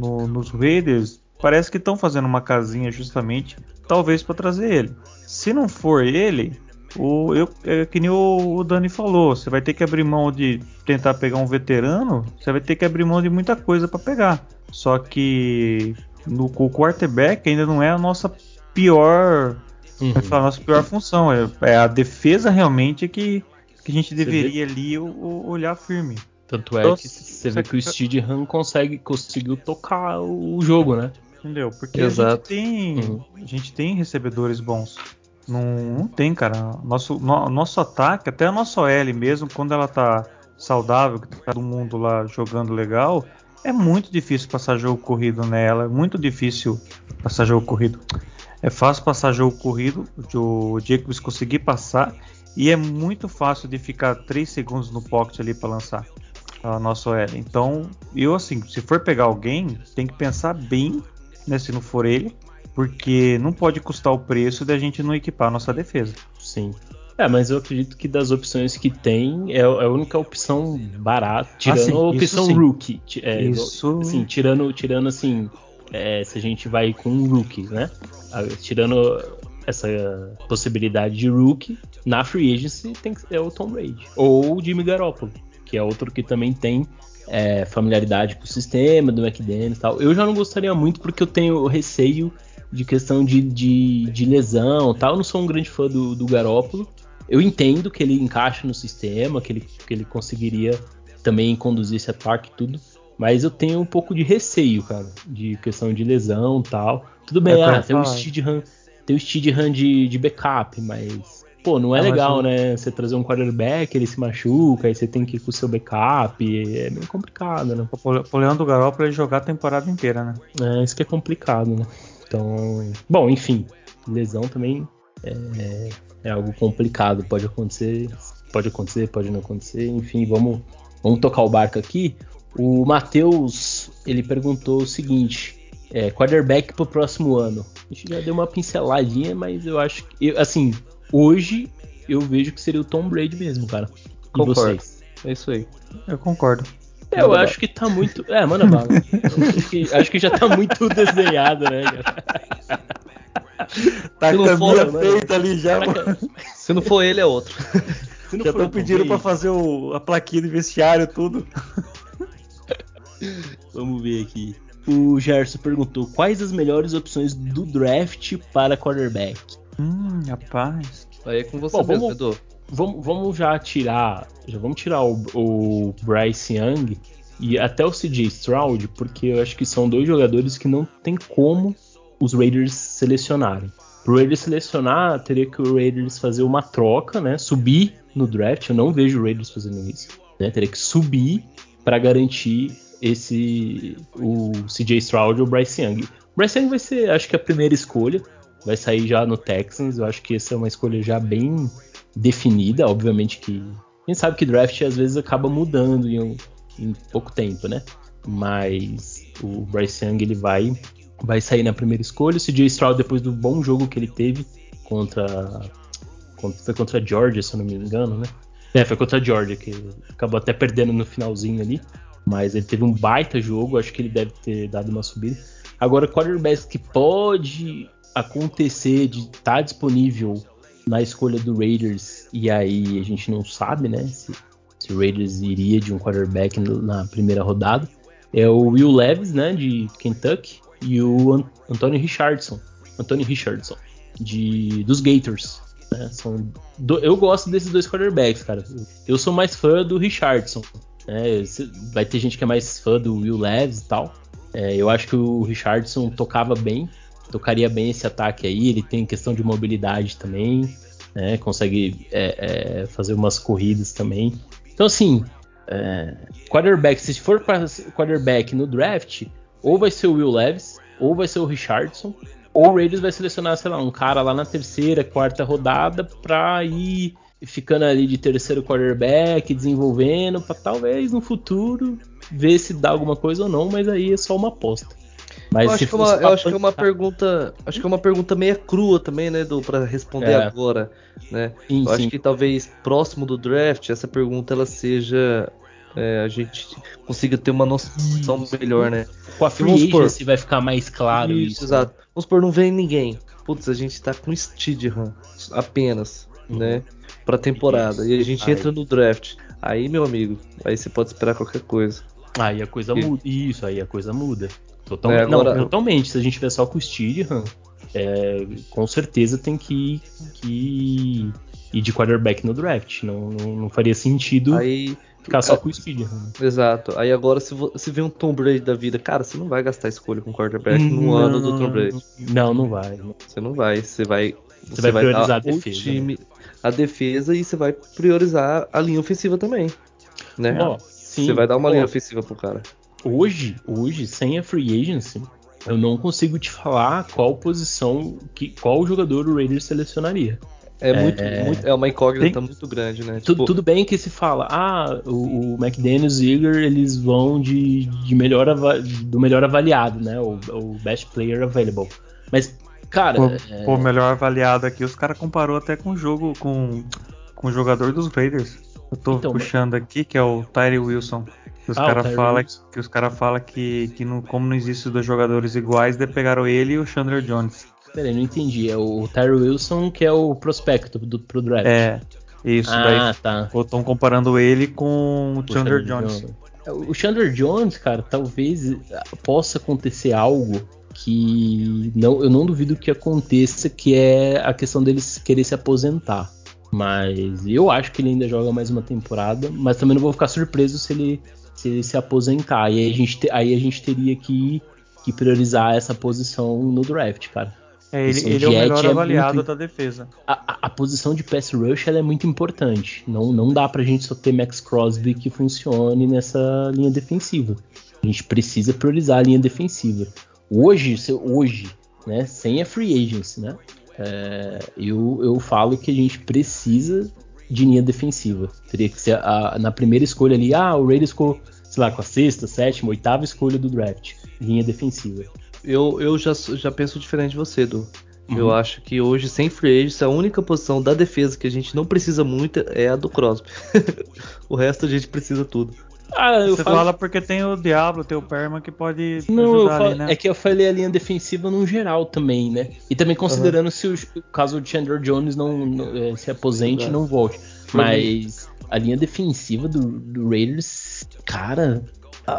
no nos Raiders, parece que estão fazendo uma casinha justamente, talvez para trazer ele. Se não for ele, o, eu, é que nem o, o, Dani falou, você vai ter que abrir mão de tentar pegar um veterano, você vai ter que abrir mão de muita coisa para pegar. Só que no o quarterback ainda não é a nossa pior, uhum. a nossa pior função. É, é, a defesa realmente que, que a gente deveria ali o, olhar firme. Tanto é então, que você vê que o Steve Han consegue conseguiu tocar o jogo, né? Entendeu? Porque Exato. a gente tem, uhum. a gente tem recebedores bons. Não, não tem, cara. Nosso, no, nosso ataque, até a nossa OL mesmo, quando ela tá saudável, que tá todo mundo lá jogando legal, é muito difícil passar jogo corrido nela. É muito difícil passar jogo corrido. É fácil passar jogo corrido, o Jacobs conseguir passar, e é muito fácil de ficar 3 segundos no pocket ali para lançar a nossa OL. Então, eu assim, se for pegar alguém, tem que pensar bem, né, se não for ele, porque não pode custar o preço da gente não equipar a nossa defesa. Sim. É, mas eu acredito que das opções que tem, é, é a única opção barata, tirando ah, sim, a opção rookie. É, isso. Assim, tirando, tirando assim, é, se a gente vai com um rookie, né? Tirando essa possibilidade de rookie, na free agency tem que, é o Tom Brady. Ou o Jimmy Garoppolo, que é outro que também tem é, familiaridade com o sistema do McDaniels e tal. Eu já não gostaria muito porque eu tenho receio de questão de, de, de lesão tal. Eu não sou um grande fã do, do Garópolo. Eu entendo que ele encaixa no sistema, que ele, que ele conseguiria também conduzir esse ataque e tudo. Mas eu tenho um pouco de receio, cara, de questão de lesão tal. Tudo bem, é ah, tem o Steedham, tem o Steedham de, de backup, mas pô, não é, legal, né? Você trazer um quarterback, ele se machuca, aí você tem que ir com o seu backup, é meio complicado, né? O Leandro Garoppolo ele jogar a temporada inteira, né? É, isso que é complicado, né? Então, bom, enfim, lesão também é, é, algo complicado, pode acontecer, pode acontecer, pode não acontecer, enfim, vamos, vamos tocar o barco aqui. O Matheus, ele perguntou o seguinte, é, quarterback pro próximo ano. A gente já deu uma pinceladinha, mas eu acho que, assim, hoje eu vejo que seria o Tom Brady mesmo, cara. E Concordo. vocês? É isso aí. Eu concordo. É, eu acho que tá muito. É, manda bala. [laughs] acho, que, acho que já tá muito desenhado, né, cara? Tá com a caminha feita ali já, mano. Se não for ele, é outro. já estão pedindo pra fazer o, a plaquinha de vestiário tudo. Vamos ver aqui. O Gerson perguntou quais as melhores opções do draft para quarterback. Hum, rapaz. Aí é com você Bom, mesmo, vamos, Edu vamos, vamos já tirar. Já vamos tirar o, o Bryce Young e até o CJ Stroud, porque eu acho que são dois jogadores que não tem como os Raiders selecionarem. Para o Raiders selecionar, teria que o Raiders fazer uma troca, né? Subir no draft. Eu não vejo o Raiders fazendo isso. Né? Teria que subir para garantir esse o CJ Stroud ou o Bryce Young. O Bryce Young vai ser, acho que a primeira escolha. Vai sair já no Texans. Eu acho que essa é uma escolha já bem definida, obviamente que a gente sabe que draft às vezes acaba mudando em, em pouco tempo, né? Mas o Bryce Young ele vai vai sair na primeira escolha. O CJ Stroud, depois do bom jogo que ele teve contra. contra foi contra a Georgia, se eu não me engano, né? É, foi contra a Georgia, que acabou até perdendo no finalzinho ali. Mas ele teve um baita jogo, acho que ele deve ter dado uma subida. Agora, quarterbacks que pode acontecer de estar tá disponível na escolha do Raiders, e aí a gente não sabe, né? Se, se o Raiders iria de um quarterback na primeira rodada. É o Will Levis, né? De Kentucky, e o Anthony Richardson. Anthony Richardson, de, dos Gators. Né? São do, eu gosto desses dois quarterbacks, cara. Eu sou mais fã do Richardson. Né? Vai ter gente que é mais fã do Will Levis e tal. É, eu acho que o Richardson tocava bem, tocaria bem esse ataque aí. Ele tem questão de mobilidade também, né? consegue é, é, fazer umas corridas também. Então, assim, é, quarterback, se for para quarterback no draft, ou vai ser o Will Levis, ou vai ser o Richardson, ou o Raiders vai selecionar, sei lá, um cara lá na terceira, quarta rodada para ir ficando ali de terceiro quarterback, desenvolvendo, para talvez no futuro ver se dá alguma coisa ou não, mas aí é só uma aposta. Mas eu acho, que, é uma, eu acho que é uma pergunta, acho que é uma pergunta meio crua também, né, do para responder é. agora, né? Sim, eu sim. acho que talvez próximo do draft essa pergunta ela seja é, a gente consiga ter uma noção melhor, né? Com a free agency vai ficar mais claro isso. isso exato. Né? Vamos supor, não vem ninguém. Putz, a gente tá com Steedham apenas, uhum. né? Pra temporada. E a gente entra no draft. Aí, meu amigo, aí você pode esperar qualquer coisa. Aí a coisa e... muda. Isso, aí a coisa muda. Totalmente. É, agora... Não, totalmente. Se a gente tiver só com o Steedham, é, com certeza tem que ir, que ir de quarterback no draft. Não, não, não faria sentido aí, ficar só é, com o Steedham. Né? Exato. Aí agora, se, se vem um Tom Brady da vida, cara, você não vai gastar escolha com quarterback no não, ano do Tom Brady. Não, não vai. Você não vai. Você vai. Você, você vai priorizar a defesa. Time, né? A defesa e você vai priorizar a linha ofensiva também. Né? Oh, sim. Você vai dar uma oh. linha ofensiva pro cara. Hoje, hoje, sem a free agency, eu não consigo te falar qual posição, que, qual jogador o Raiders selecionaria. É, muito, é, muito, é uma incógnita tem, muito grande, né? Tipo, tudo bem que se fala, ah, o, o McDaniels e Eager, eles vão de, de melhor do melhor avaliado, né? O, o best player available. Mas, cara. O, é... melhor avaliado aqui, os caras comparou até com o jogo, com, com o jogador dos Raiders. Eu tô então, puxando aqui, que é o Tyree Wilson. Que os ah, caras falam que, os cara fala que, que não, como não existe dois jogadores iguais, de pegaram ele e o Chandler Jones. Peraí, não entendi. É o Terry Wilson que é o prospecto do, pro draft. É, isso. Ah, daí tá. Estão comparando ele com o, o Chandler, Jones. Jones. O Chandler Jones, cara, talvez possa acontecer algo que não, eu não duvido que aconteça, que é a questão dele querer se aposentar. Mas eu acho que ele ainda joga mais uma temporada, mas também não vou ficar surpreso se ele se, ele se aposentar. E aí a gente, aí a gente teria que, que priorizar essa posição no draft, cara. É, ele, ele é o melhor é avaliado muito, da defesa. A, a, a, posição de pass rush é muito importante. Não, não dá pra gente só ter Max Crosby que funcione nessa linha defensiva. A gente precisa priorizar a linha defensiva. Hoje, hoje né, sem a free agency, né, é, eu, eu falo que a gente precisa de linha defensiva. Teria que ser a, na primeira escolha ali, ah, o Raiders ficou, sei lá, com a sexta, sétima, oitava escolha do draft. Linha defensiva eu, eu já, já penso diferente de você, Du. Uhum. Eu acho que hoje, sem free agents, a única posição da defesa que a gente não precisa muito é a do Crosby. [laughs] o resto a gente precisa tudo. Ah, Você falo... fala porque tem o Diablo, tem o Perma que pode não, ajudar falo... ali, né? É que eu falei a linha defensiva no geral também, né? E também considerando uhum. se o caso o Chandler Jones não, não é, se aposente e não volte. Mas a linha defensiva do, do Raiders, cara,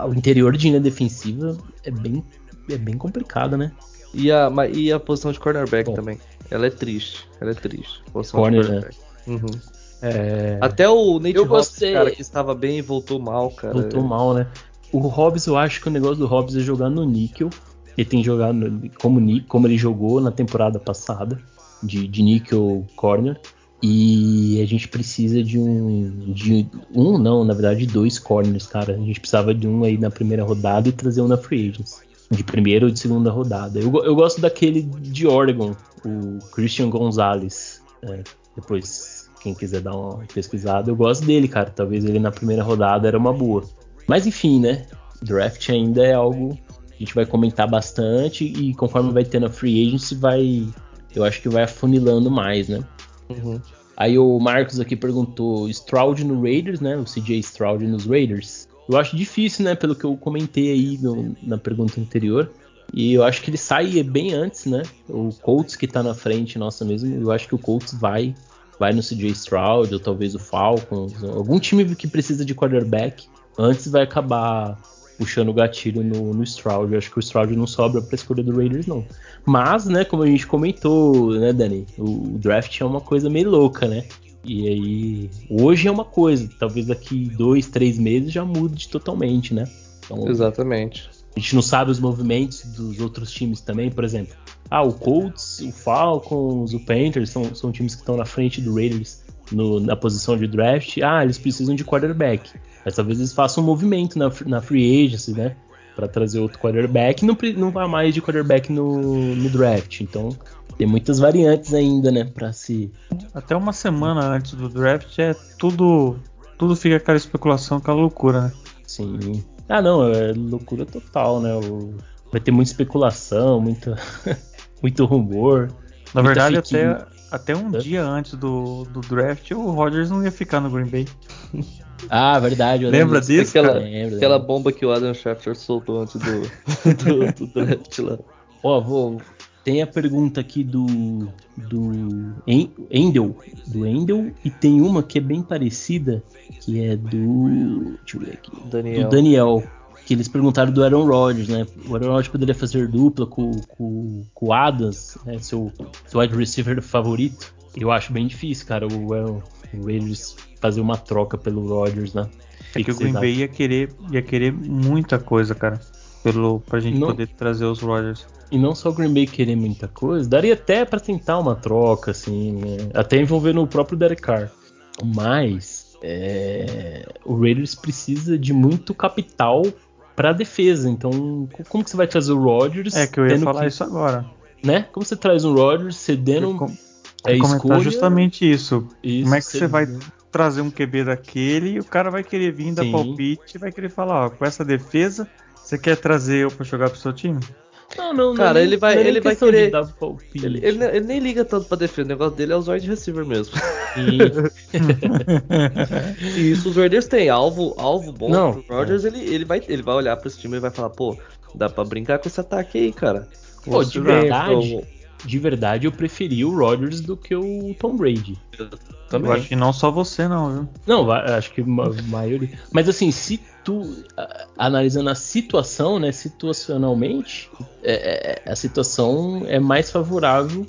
o interior de linha defensiva é bem é bem complicada, né? E a, e a posição de cornerback Bom. também. Ela é triste. Ela é triste. Posição Corner, de cornerback. Né? Uhum. É... Até o Nate Hobbs, cara, que estava bem e voltou mal, cara. Voltou mal, né? O Hobbs, eu acho que o negócio do Hobbs é jogar no níquel. Ele tem jogado como, como ele jogou na temporada passada, de, de níquel corner. E a gente precisa de um. De um, não, na verdade, dois corners, cara. A gente precisava de um aí na primeira rodada e trazer um na free agents de primeira ou de segunda rodada. Eu, eu gosto daquele de Oregon, o Christian Gonzalez. É, depois, quem quiser dar uma pesquisada, eu gosto dele, cara. Talvez ele na primeira rodada era uma boa. Mas enfim, né? Draft ainda é algo a gente vai comentar bastante e conforme vai tendo a free agency, vai. Eu acho que vai afunilando mais, né? Uhum. Aí o Marcos aqui perguntou: Stroud no Raiders, né? O CJ Stroud nos Raiders. Eu acho difícil, né? Pelo que eu comentei aí no, na pergunta anterior. E eu acho que ele sai bem antes, né? O Colts que tá na frente, nossa mesmo. Eu acho que o Colts vai vai no CJ Stroud ou talvez o Falcons, algum time que precisa de quarterback, antes vai acabar puxando o gatilho no, no Stroud. Eu acho que o Stroud não sobra para escolha do Raiders, não. Mas, né, como a gente comentou, né, Dani, o, o draft é uma coisa meio louca, né? E aí, hoje é uma coisa, talvez daqui dois, três meses já mude totalmente, né? Então, Exatamente. A gente não sabe os movimentos dos outros times também, por exemplo. Ah, o Colts, o Falcons, o Panthers são, são times que estão na frente do Raiders no, na posição de draft. Ah, eles precisam de quarterback. Mas talvez eles façam um movimento na, na free agency, né? Para trazer outro quarterback. Não, não vai mais de quarterback no, no draft. Então tem muitas variantes ainda, né? Para se. Até uma semana antes do draft é tudo. Tudo fica aquela especulação, aquela loucura, né? Sim. Ah, não, é loucura total, né? O... Vai ter muita especulação, muita... [laughs] muito rumor. Na verdade, até, até um é? dia antes do, do draft, o Rodgers não ia ficar no Green Bay. [laughs] Ah, verdade. Lembra disso? Aquela, aquela bomba que o Adam Schefter soltou antes do, [laughs] do, do draft lá. Ó, vou, tem a pergunta aqui do do Endel, do Endel e tem uma que é bem parecida, que é do deixa eu ver aqui, Daniel. do Daniel, que eles perguntaram do Aaron Rodgers, né? O Aaron Rodgers poderia fazer dupla com, com, com o Adams, né? seu, seu wide receiver favorito. Eu acho bem difícil, cara, o Aaron Rodgers fazer uma troca pelo Rodgers, né? É que, que o Green Bay ia querer, ia querer muita coisa, cara, pelo, pra gente Não... poder trazer os Rodgers. E não só o Green Bay querer muita coisa, daria até para tentar uma troca, assim, né? até envolvendo o próprio Derek Carr. Mas é, o Raiders precisa de muito capital para defesa. Então, como que você vai trazer o Rodgers? É que eu ia falar que, isso agora. Né? Como você traz um Rodgers cedendo com, é escolha? justamente isso. isso. Como é que você vai trazer um QB daquele e o cara vai querer vir dar palpite e vai querer falar, ó, com essa defesa, você quer trazer eu para jogar pro seu time? Não, não, Cara, não, ele vai, não é ele vai querer. Ele, ele, ele, nem liga tanto pra defesa. O negócio dele é os wide receiver mesmo. [laughs] e isso os Raiders têm. Alvo, alvo bom não, pro Rodgers, ele, ele, vai, ele vai olhar pra esse time e vai falar, pô, dá pra brincar com esse ataque aí, cara. Pô, de verdade, de verdade, eu preferi o Rodgers do que o Tom Brady. Também. Eu acho que não só você, não, viu? Não, acho que a maioria. Mas assim, se tu analisando a situação, né, situacionalmente, é, é, a situação é mais favorável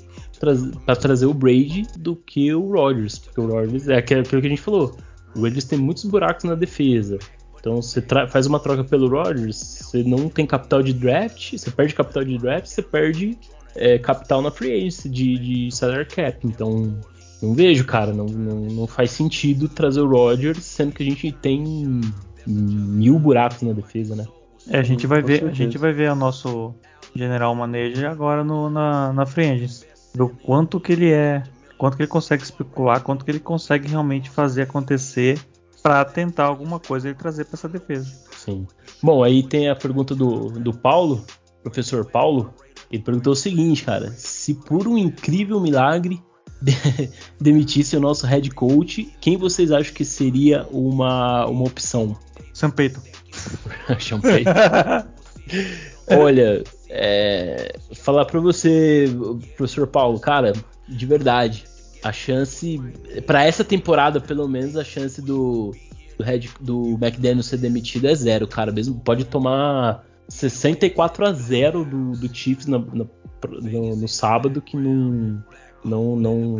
para trazer o Brady do que o Rodgers, porque o Rodgers é aquilo que a gente falou. O Rodgers tem muitos buracos na defesa. Então você faz uma troca pelo Rodgers, você não tem capital de draft, você perde capital de draft, você perde é, capital na free agency de, de salary cap. Então não vejo, cara, não, não, não faz sentido trazer o Rodgers, sendo que a gente tem mil buracos na defesa, né? É, a gente vai ver, a gente vai ver o nosso general manager agora no, na, na free do quanto que ele é, quanto que ele consegue especular, quanto que ele consegue realmente fazer acontecer para tentar alguma coisa e trazer para essa defesa. Sim. Bom, aí tem a pergunta do, do Paulo, professor Paulo. Ele perguntou o seguinte, cara: se por um incrível milagre [laughs] demitisse o nosso head coach, quem vocês acham que seria uma, uma opção? Sam Peyton. [laughs] Olha, é, falar para você, professor Paulo, cara, de verdade, a chance para essa temporada, pelo menos, a chance do do, head, do McDaniel ser demitido é zero, cara. Mesmo pode tomar 64 a 0 do, do Chiefs no, no, no sábado que não não, não,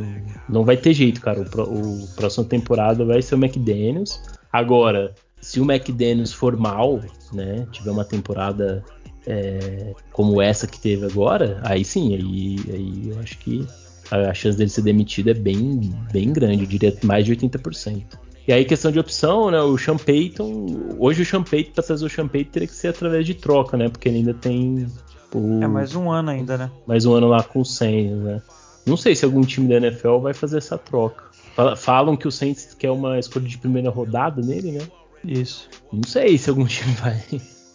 não vai ter jeito, cara. O, o próxima temporada vai ser o McDaniels. Agora, se o McDaniels for mal, né, tiver uma temporada é, como essa que teve agora, aí sim, aí, aí eu acho que a, a chance dele ser demitido é bem, bem grande, eu diria mais de 80%. E aí, questão de opção, né? O Sean Payton, hoje o Sean Payton, pra trazer o Sean Payton, teria que ser através de troca, né? Porque ele ainda tem. O, é mais um ano ainda, né? Mais um ano lá com o Saints, né? Não sei se algum time da NFL vai fazer essa troca. Falam que o Saints quer uma escolha de primeira rodada nele, né? Isso. Não sei se algum [laughs] time vai,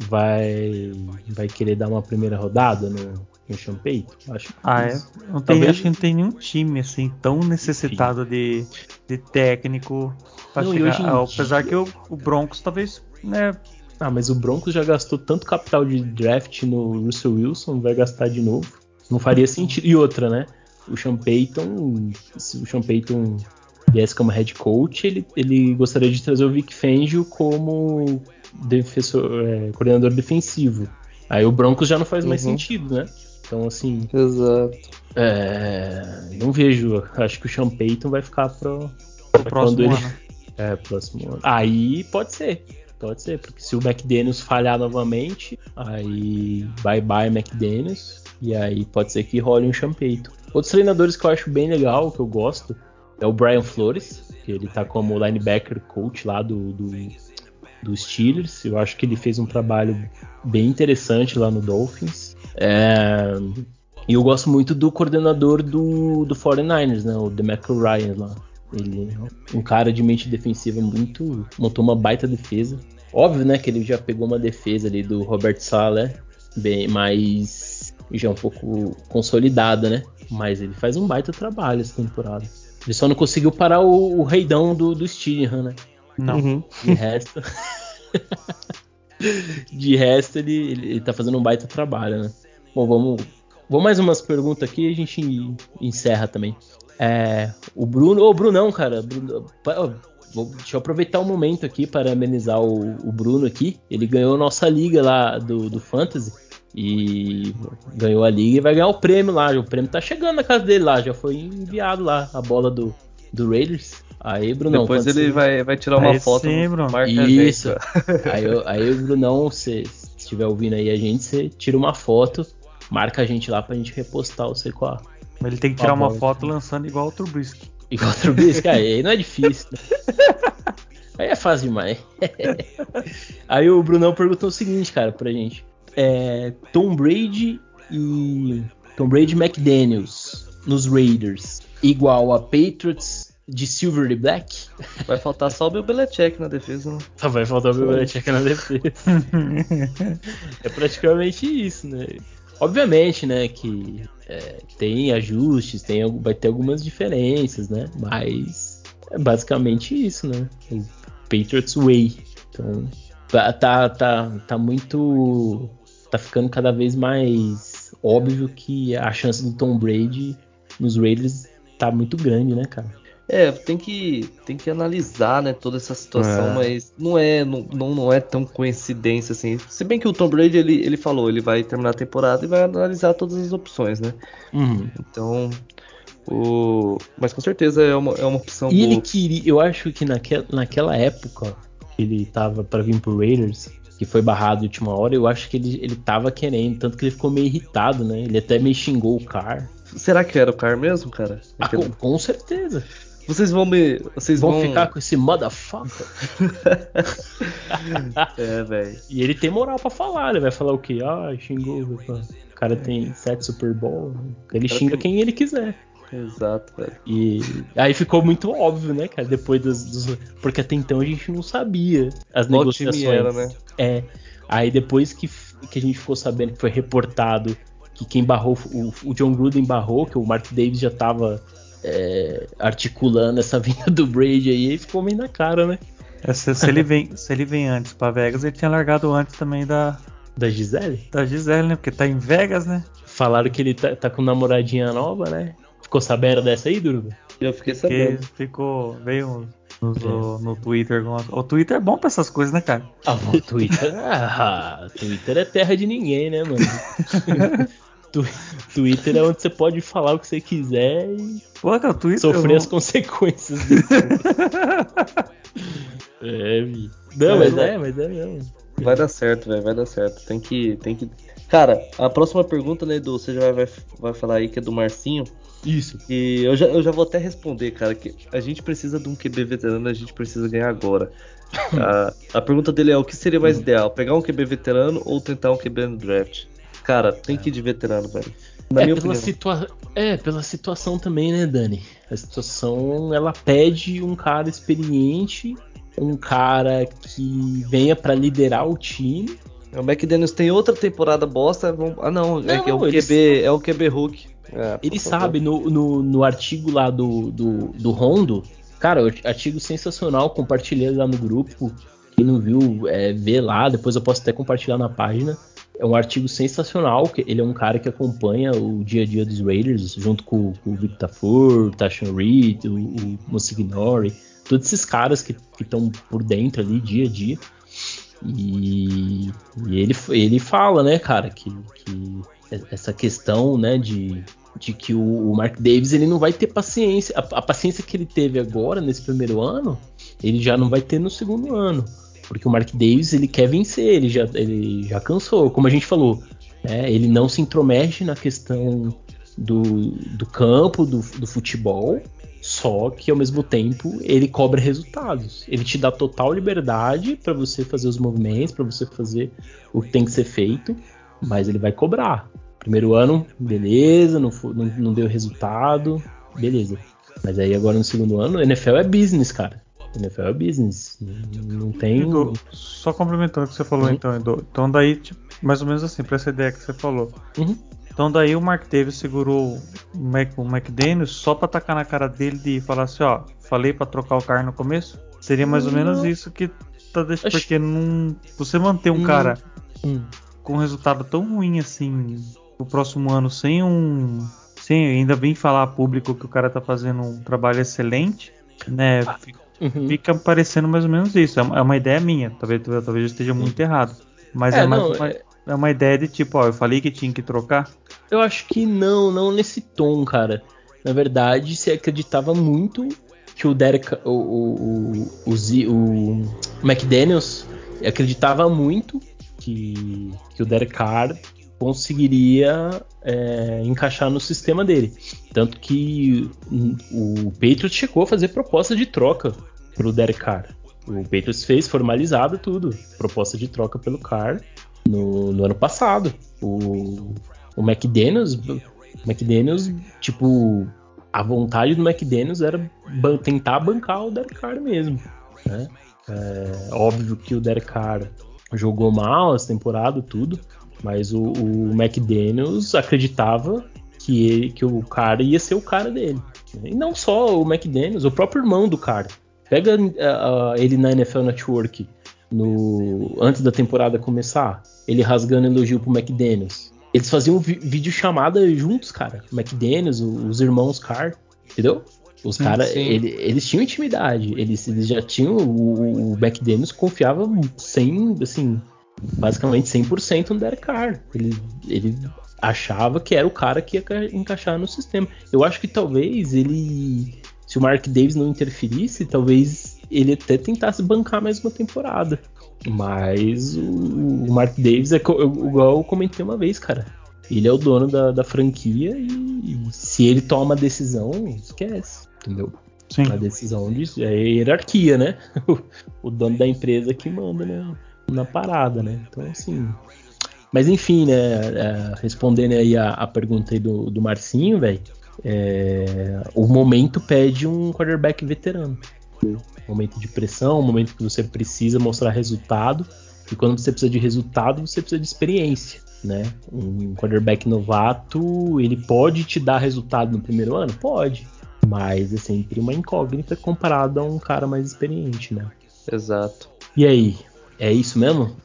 vai vai querer dar uma primeira rodada no, no Champeito? Acho que ah, é. Não tem, Talvez... Acho que não tem nenhum time assim tão necessitado de, de técnico para chegar. Apesar que o, o Broncos talvez né, ah, mas o Broncos já gastou tanto capital de draft no Russell Wilson, vai gastar de novo. Não faria sentido. E outra, né? O Sean Payton, se o Sean Payton viesse como head coach, ele, ele gostaria de trazer o Vic Fangio como defensor, é, coordenador defensivo. Aí o Broncos já não faz mais uhum. sentido, né? Então, assim. Exato. É, não vejo. Acho que o Sean Payton vai ficar pro, pro próximo ele, ano. [laughs] É, próximo ano. Aí pode ser. Pode ser, porque se o McDaniels falhar novamente, aí bye bye McDaniels. E aí pode ser que role um champeito. Outros treinadores que eu acho bem legal, que eu gosto, é o Brian Flores, que ele tá como linebacker coach lá do, do, do Steelers. Eu acho que ele fez um trabalho bem interessante lá no Dolphins. É, e eu gosto muito do coordenador do, do 49ers, né? O DeMarco Ryan lá. Ele é um cara de mente defensiva muito. montou uma baita defesa. Óbvio, né, que ele já pegou uma defesa ali do Robert Sala, bem mais. já um pouco consolidada, né? Mas ele faz um baita trabalho essa temporada. Ele só não conseguiu parar o, o reidão do, do Steelers, né? Não. Uhum. De resto. [laughs] de resto, ele, ele, ele tá fazendo um baita trabalho, né? Bom, vamos. Vou mais umas perguntas aqui e a gente encerra também. É, o Bruno. Ô, Brunão, cara. Bruno, vou, deixa eu aproveitar o momento aqui para amenizar o, o, Bruno aqui. Ele ganhou nossa liga lá do, do Fantasy. E ganhou a liga e vai ganhar o prêmio lá. O prêmio tá chegando na casa dele lá. Já foi enviado lá a bola do, do Raiders. Aí, Brunão. Depois ele vai, vai tirar uma aí foto. Sim, Bruno. Isso. aí, aí, Brunão, se estiver ouvindo aí a gente, você tira uma foto, marca a gente lá pra gente repostar você a, mas ele tem que tirar uma foto lançando igual o Trubisky. Igual o Trubisky? aí não é difícil. Né? [laughs] Aí é fácil demais. [laughs] aí o Brunão perguntou o seguinte, cara, pra gente. É, Tom Brady e Tom Brady McDaniels nos Raiders igual a Patriots de Silver e Black? Vai faltar só o Bill Belichick na defesa, né? Só vai faltar o Bill Belichick na defesa. [laughs] é praticamente isso, né? Obviamente, né, que é, tem ajustes, tem, vai ter algumas diferenças, né? Mas é basicamente isso, né? O Patriots Way. Então, tá, tá, tá, tá muito. Tá ficando cada vez mais óbvio que a chance do Tom Brady nos Raiders tá muito grande, né, cara? É, tem que, tem que analisar, né, toda essa situação, é. mas não é, não, não é tão coincidência assim. Se bem que o Tom Brady, ele, ele falou, ele vai terminar a temporada e vai analisar todas as opções, né? Uhum. Então, o... mas com certeza é uma, é uma opção E boa. ele queria, eu acho que naquela, naquela época que ele tava para vir pro Raiders, que foi barrado de última hora, eu acho que ele, ele tava querendo, tanto que ele ficou meio irritado, né? Ele até meio xingou o Car. Será que era o Car mesmo, cara? Ah, com, com certeza. Vocês vão me. Vocês vão, vão ficar com esse motherfucker. [laughs] é, velho. E ele tem moral pra falar, ele vai falar o quê? Ah, xingou. O cara tem sete Super Bowl. Ele xinga tem... quem ele quiser. Exato, velho. E aí ficou muito óbvio, né, cara? Depois dos, dos, Porque até então a gente não sabia as Qual negociações. Era, né? É. Aí depois que, que a gente ficou sabendo que foi reportado que quem barrou, o, o John Gruden barrou, que o Mark Davis já tava é, articulando essa [laughs] vinda do Brady aí, e ficou meio na cara, né? É, se, se, ele vem, se ele vem antes para Vegas, ele tinha largado antes também da. Da Gisele? Da Gisele, né? Porque tá em Vegas, né? Falaram que ele tá, tá com namoradinha nova, né? Ficou sabendo dessa aí, Duro? Eu fiquei sabendo. Ficou. Veio no, no, no, Twitter. O Twitter é bom pra essas coisas, né, cara? Ah, o Twitter. [laughs] ah, Twitter é terra de ninguém, né, mano? [laughs] Twitter é onde você pode falar o que você quiser e Pô, cara, Twitter, sofrer não... as consequências [laughs] é, vi. Não, mas, mas é, mas é mesmo. Vai dar certo, velho, vai dar certo. Tem que, tem que. Cara, a próxima pergunta, né, Edu, você já vai, vai falar aí que é do Marcinho. Isso. E eu já, eu já vou até responder, cara, que a gente precisa de um QB veterano, a gente precisa ganhar agora. [laughs] a, a pergunta dele é: o que seria mais ideal? Pegar um QB veterano ou tentar um QB no draft? Cara, tem que ir de veterano, velho. Na é, pela situa é, pela situação também, né, Dani? A situação, ela pede um cara experiente, um cara que venha para liderar o time, O McDaniels tem outra temporada bosta. Vamos... Ah, não, é, que é, o QB, é o QB Hulk. É, ele sabe, no, no, no, artigo lá do, do, do Rondo, cara, artigo sensacional, compartilhei lá no grupo. Quem não viu, é, vê lá, depois eu posso até compartilhar na página. É um artigo sensacional, que ele é um cara que acompanha o dia a dia dos Raiders, junto com, com o Victor Tafur, o Tashan Reed, o, o Monsignori, todos esses caras que estão por dentro ali, dia a dia. E, e, ele, ele fala, né, cara, que, que essa questão, né, de, de que o, o, Mark Davis ele não vai ter paciência, a, a, paciência que ele teve agora nesse primeiro ano, ele já não vai ter no segundo ano. Porque o Mark Davis ele quer vencer, ele já, ele já cansou. Como a gente falou, né, ele não se intromete na questão do, do campo, do, do futebol, só que ao mesmo tempo ele cobra resultados. Ele te dá total liberdade para você fazer os movimentos, para você fazer o que tem que ser feito, mas ele vai cobrar. Primeiro ano, beleza, não, não, não deu resultado, beleza. Mas aí agora no segundo ano, NFL é business, cara. NFL é business. Não tem. Edu, só complementando o que você falou uhum. então, Edu. Então daí, tipo, mais ou menos assim, pra essa ideia que você falou. Uhum. Então daí o Mark Davis segurou o, Mac, o McDaniels só pra tacar na cara dele de falar assim, ó, falei pra trocar o cara no começo? Seria mais ou menos isso que tá deixando. Porque não. Você manter um hum. cara hum. com um resultado tão ruim assim no próximo ano sem um. Sem ainda bem falar público que o cara tá fazendo um trabalho excelente, né? Uhum. Fica parecendo mais ou menos isso. É uma, é ideia minha. Talvez, talvez eu esteja muito errado. Mas é, é mais não, uma, é... é uma ideia de tipo, ó, eu falei que tinha que trocar. Eu acho que não, não nesse tom, cara. Na verdade, se acreditava muito que o Derek, o, o, o, o, McDaniels acreditava muito que, que o Derek Carr conseguiria é, encaixar no sistema dele. Tanto que o Patriots chegou a fazer proposta de troca pro Derek Carr. O Patriots fez formalizado tudo, proposta de troca pelo Carr no, no ano passado. O, o McDaniels, McDaniels, tipo, a vontade do McDaniels era ban tentar bancar o Derek Carr mesmo. Né? É, óbvio que o Derek Carr jogou mal essa temporada, tudo, mas o, o McDaniels acreditava que, ele, que o cara ia ser o cara dele. E não só o McDaniels, o próprio irmão do cara. Pega uh, ele na NFL Network no, antes da temporada começar, ele rasgando elogio pro McDaniels. Eles faziam vi vídeo chamada juntos, cara. O McDaniels, o, os irmãos Carr, entendeu? Os caras, ele, eles tinham intimidade, eles, eles já tinham. O, o McDaniels confiava sem, assim, basicamente 100% no Derek Carr. Ele, ele achava que era o cara que ia encaixar no sistema. Eu acho que talvez ele, se o Mark Davis não interferisse, talvez ele até tentasse bancar mais uma temporada. Mas o, o Mark Davis é igual eu comentei uma vez, cara. Ele é o dono da, da franquia e, e se ele toma a decisão, esquece, entendeu? Sim. A decisão de, é hierarquia, né? [laughs] o dono da empresa que manda, né? Na parada, né? Então, assim. Mas enfim, né? É, respondendo aí a, a pergunta aí do, do Marcinho, velho. É, o momento pede um quarterback veterano. Momento de pressão, momento que você precisa mostrar resultado. E quando você precisa de resultado, você precisa de experiência. Né? Um quarterback novato, ele pode te dar resultado no primeiro ano? Pode. Mas é sempre uma incógnita comparado a um cara mais experiente, né? Exato. E aí, é isso mesmo?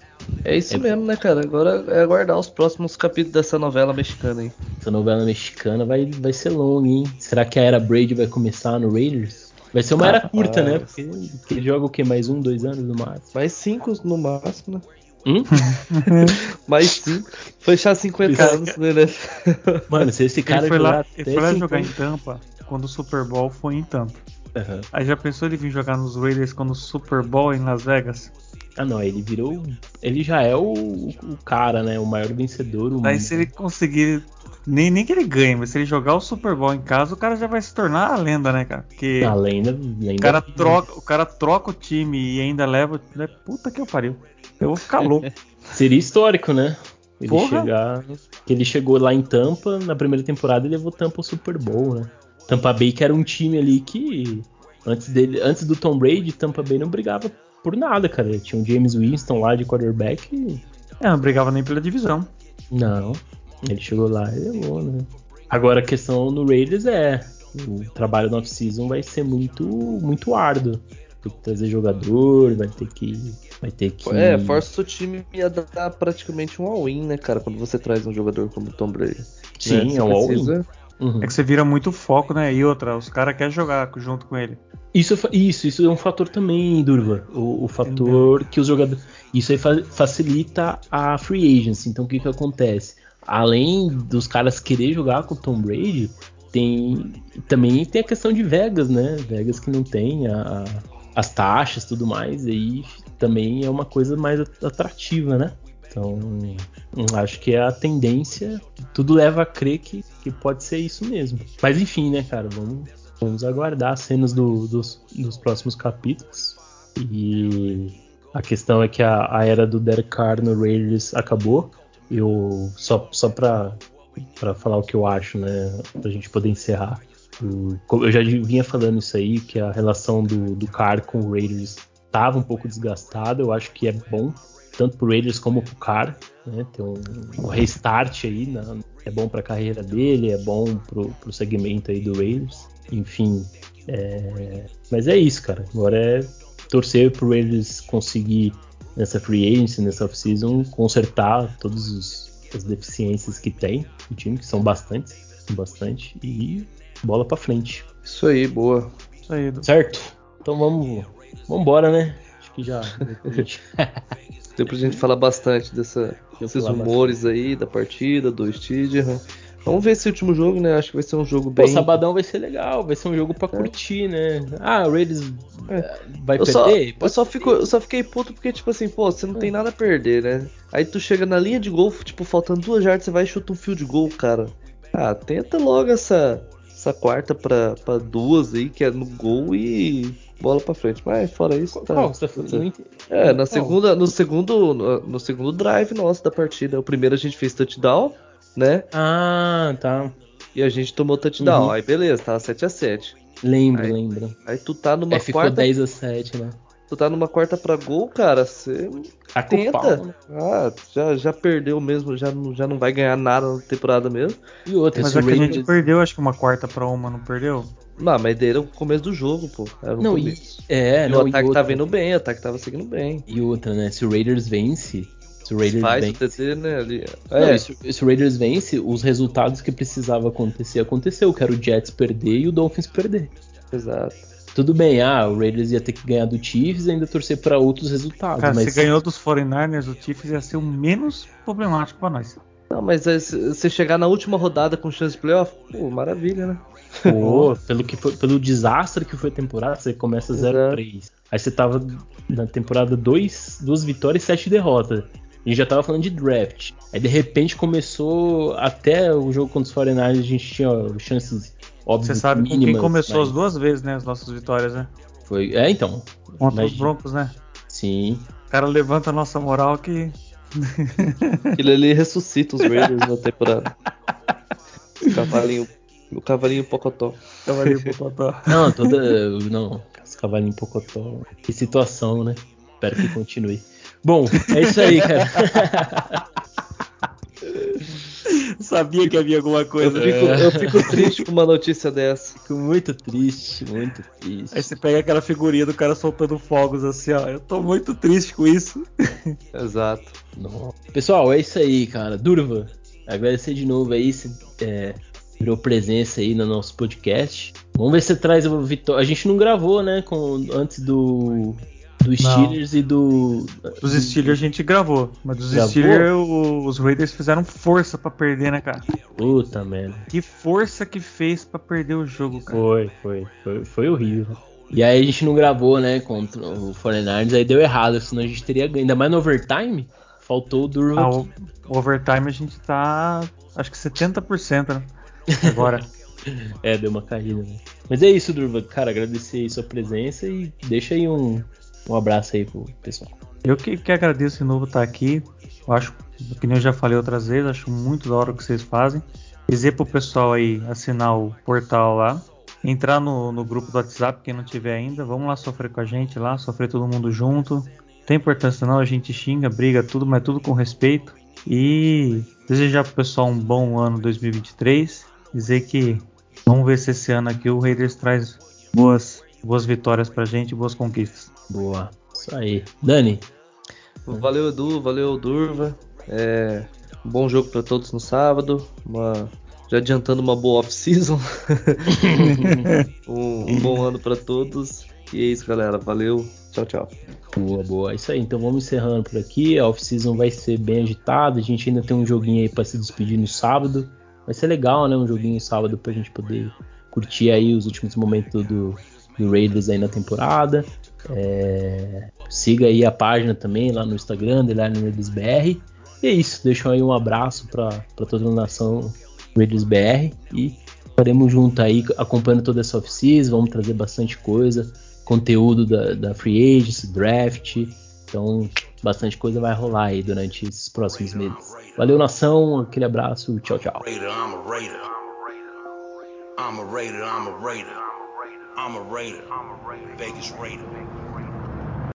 É isso é... mesmo, né, cara? Agora é aguardar os próximos capítulos dessa novela mexicana aí. Essa novela mexicana vai, vai ser longa, hein? Será que a era Brady vai começar no Raiders? Vai ser uma ah, era curta, né? Porque, porque ele joga o quê? Mais um, dois anos no máximo? Mais cinco no máximo, né? Hum? [laughs] Mais cinco. Fechar 50 esse anos, né? Mano, se esse cara ele foi lá, ele foi lá jogar em Tampa quando o Super Bowl foi em Tampa. Uhum. Aí já pensou ele vir jogar nos Raiders quando o Super Bowl em Las Vegas? Ah, não, ele virou. Ele já é o, o cara, né? O maior vencedor. O Aí se ele conseguir. Nem, nem que ele ganhe, mas se ele jogar o Super Bowl em casa, o cara já vai se tornar a lenda, né, cara? Porque a lenda, lenda. O, cara troca, o cara troca o time e ainda leva. Né? Puta que eu pariu. Eu vou ficar louco. [laughs] Seria histórico, né? Ele Porra. chegar. Ele chegou lá em Tampa, na primeira temporada ele levou Tampa ao Super Bowl, né? Tampa Bay que era um time ali que. Antes, dele, antes do Tom Brady, Tampa Bay não brigava por nada, cara. Tinha o James Winston lá de quarterback. É, não brigava nem pela divisão. Não, ele chegou lá e levou, né? Agora a questão no Raiders é o trabalho no off-season vai ser muito muito árduo. Tem que trazer jogador, vai ter que vai ter que É, força o time a dar praticamente um all-in, né, cara, quando você traz um jogador como Tom Brady. Sim, né? é um all-in. Uhum. É que você vira muito foco, né? E outra, os caras querem jogar junto com ele. Isso, isso, isso é um fator também, Durva. O, o fator que os jogadores. Isso aí fa- facilita a free agency. Então o que, que acontece? Além dos caras querer jogar com o Tom Brady, tem também tem a questão de Vegas, né? Vegas que não tem a- a- as taxas tudo mais. Aí também é uma coisa mais atrativa, né? Então, hum, acho que é a tendência. Tudo leva a crer que, que pode ser isso mesmo. Mas enfim, né, cara? Vamos, vamos aguardar as cenas do- dos, dos próximos capítulos. E a questão é que a, a era do Derek Carr no Raiders acabou. Eu só, só pra, pra falar o que eu acho, né? Pra gente poder encerrar. Como eu já vinha falando isso aí, que a relação do, do Carr com o Raiders estava um pouco desgastada. Eu acho que é bom, tanto pro Raiders como pro Carr, né? Ter um, um restart aí, na- é bom pra carreira dele, é bom pro, pro segmento aí do Raiders. Enfim, é, mas é isso, cara. Agora é torcer pro Raiders conseguir nessa free agency, nessa off-season, consertar todas as deficiências que tem no time, que são bastantes, são bastante, e bola pra frente. Isso aí, boa. Isso aí. Certo? Então vamos, vamos embora, né? Acho que já. [laughs] Deu pra gente falar bastante dessa, desses rumores aí, da partida, do Stidham. Vamos ver esse último jogo, né? Acho que vai ser um jogo Pô, bem. sabadão vai ser legal, vai ser um jogo pra curtir, né? Ah, o Raiders É. vai Eu só, perder? eu, só fico, eu só fiquei puto porque, tipo assim, pô, você não tem nada a perder, né? Aí tu chega na linha de gol, tipo, faltando duas jardas, você vai e chuta um field goal, cara. Ah, tenta logo essa, essa quarta pra, pra duas aí, que é no gol e bola pra frente. Mas fora isso, tá. Qual você tá. É, na Qual? segunda, no segundo, no, no segundo drive nosso da partida. O primeiro a gente fez touchdown, né? Ah, tá. E a gente tomou touchdown. Uhum. Aí beleza, tava 7 a 7 Lembro, Aí- lembro. Aí tu tá numa É, ficou quarta, 10 a 7, né? tu tá numa quarta pra gol, cara, você Tá com tenta. pau, né? Ah, já, já perdeu mesmo, já não, já não vai ganhar nada na temporada mesmo. E outra, Mas é o que a gente perdeu, acho que uma quarta pra uma, não perdeu? Não, mas daí era o começo do jogo, pô. Era no Não, e, começo. é, E não, o e ataque outra, tava indo bem, o ataque tava seguindo bem. E outra, né? Se o Raiders vence, se o Raiders Faz o vence... TT, né? Ali. Não, É, e se, se o Raiders vence, os resultados que precisava acontecer, aconteceu. Que era o Jets perder e o Dolphins perder. exato. Tudo bem, ah, o Raiders ia ter que ganhar do Chiefs e ainda torcer para outros resultados. Cara, mas se ganhou dos 49ers, o Chiefs ia ser o menos problemático pra nós. Não, mas se você chegar na última rodada com chance de playoff, pô, maravilha, né? Pô, pelo, que foi, pelo desastre que foi a temporada, você começa Exato. 0-3. Aí você tava na temporada 2, duas vitórias e 7 derrotas. A gente já tava falando de draft. Aí de repente começou até o jogo contra os 49ers, a gente tinha ó, chances óbvias Você sabe com quem mínimas, começou mas as duas vezes, né? As nossas vitórias, né? Foi, é, então. Contra Mas- os Broncos, né? Sim. O cara levanta a nossa moral que. Aquilo ali ressuscita os Raiders na temporada. [laughs] Cavalinho, o cavalinho pocotó. Tava ali pro Totó. [laughs] Não, toda. Não, os cavalinhos pocotó. Que situação, né? Espero que continue. Bom, é isso aí, cara. [laughs] Sabia que havia alguma Eu coisa. fico, eu fico triste com uma notícia dessa. Fico muito triste, muito triste. Aí você pega aquela figurinha do cara soltando fogos assim, ó. Eu tô muito triste com isso. [laughs] Exato. Nossa. Pessoal, é isso aí, cara. Durva, agradecer de novo aí, se é, virou presença aí no nosso podcast. Vamos ver se você traz a vitória. A gente não gravou, né, com, antes do, do Steelers e do... Dos Steelers a gente gravou, mas dos Gravou? Steelers os Raiders fizeram força pra perder, né, cara? Puta merda. Que força que fez pra perder o jogo, cara. Foi, foi, foi, foi horrível. E aí a gente não gravou, né, contra o 49ers, aí deu errado, senão a gente teria ganho. Ainda mais no overtime, faltou o Durva. Ah, o overtime a gente tá, acho que 70%, né? Agora. [laughs] É, deu uma caída, né? Mas é isso, Durva. Cara, agradecer aí sua presença e deixa aí um, um abraço aí pro pessoal. Eu que, que agradeço de novo estar aqui. Eu acho, que nem eu já falei outras vezes, acho muito da hora o que vocês fazem. Dizer pro pessoal aí assinar o portal lá. Entrar no, no grupo do WhatsApp, quem não tiver ainda. Vamos lá sofrer com a gente lá, sofrer todo mundo junto. tem importância não, a gente xinga, briga, tudo, mas tudo com respeito. E desejar pro pessoal um bom ano 2023. Dizer que vamos ver se esse ano aqui o Raiders traz boas, boas vitórias pra gente, boas conquistas. Boa. Isso aí. Dani. Valeu, Edu. Valeu, Durva. É, um bom jogo para todos no sábado. Uma, já adiantando uma boa off-season. [laughs] um, um bom ano para todos. E é isso, galera. Valeu. Tchau, tchau. Boa, boa. É isso aí. Então vamos encerrando por aqui. A off-season vai ser bem agitada. A gente ainda tem um joguinho aí para se despedir no sábado. Vai ser legal, né? Um joguinho sábado pra gente poder curtir aí os últimos momentos do, do Raiders aí na temporada. É, siga aí a página também lá no Instagram, BR. E é isso, deixo aí um abraço para toda a nação Raiders BR e estaremos juntos aí acompanhando toda essa off-season, vamos trazer bastante coisa, conteúdo da, da Free Agents, draft, então bastante coisa vai rolar aí durante esses próximos meses. Valeu nação, aquele abraço, tchau, tchau. I'm a Raider, I'm a Raider. I'm a Raider. Vegas Raider.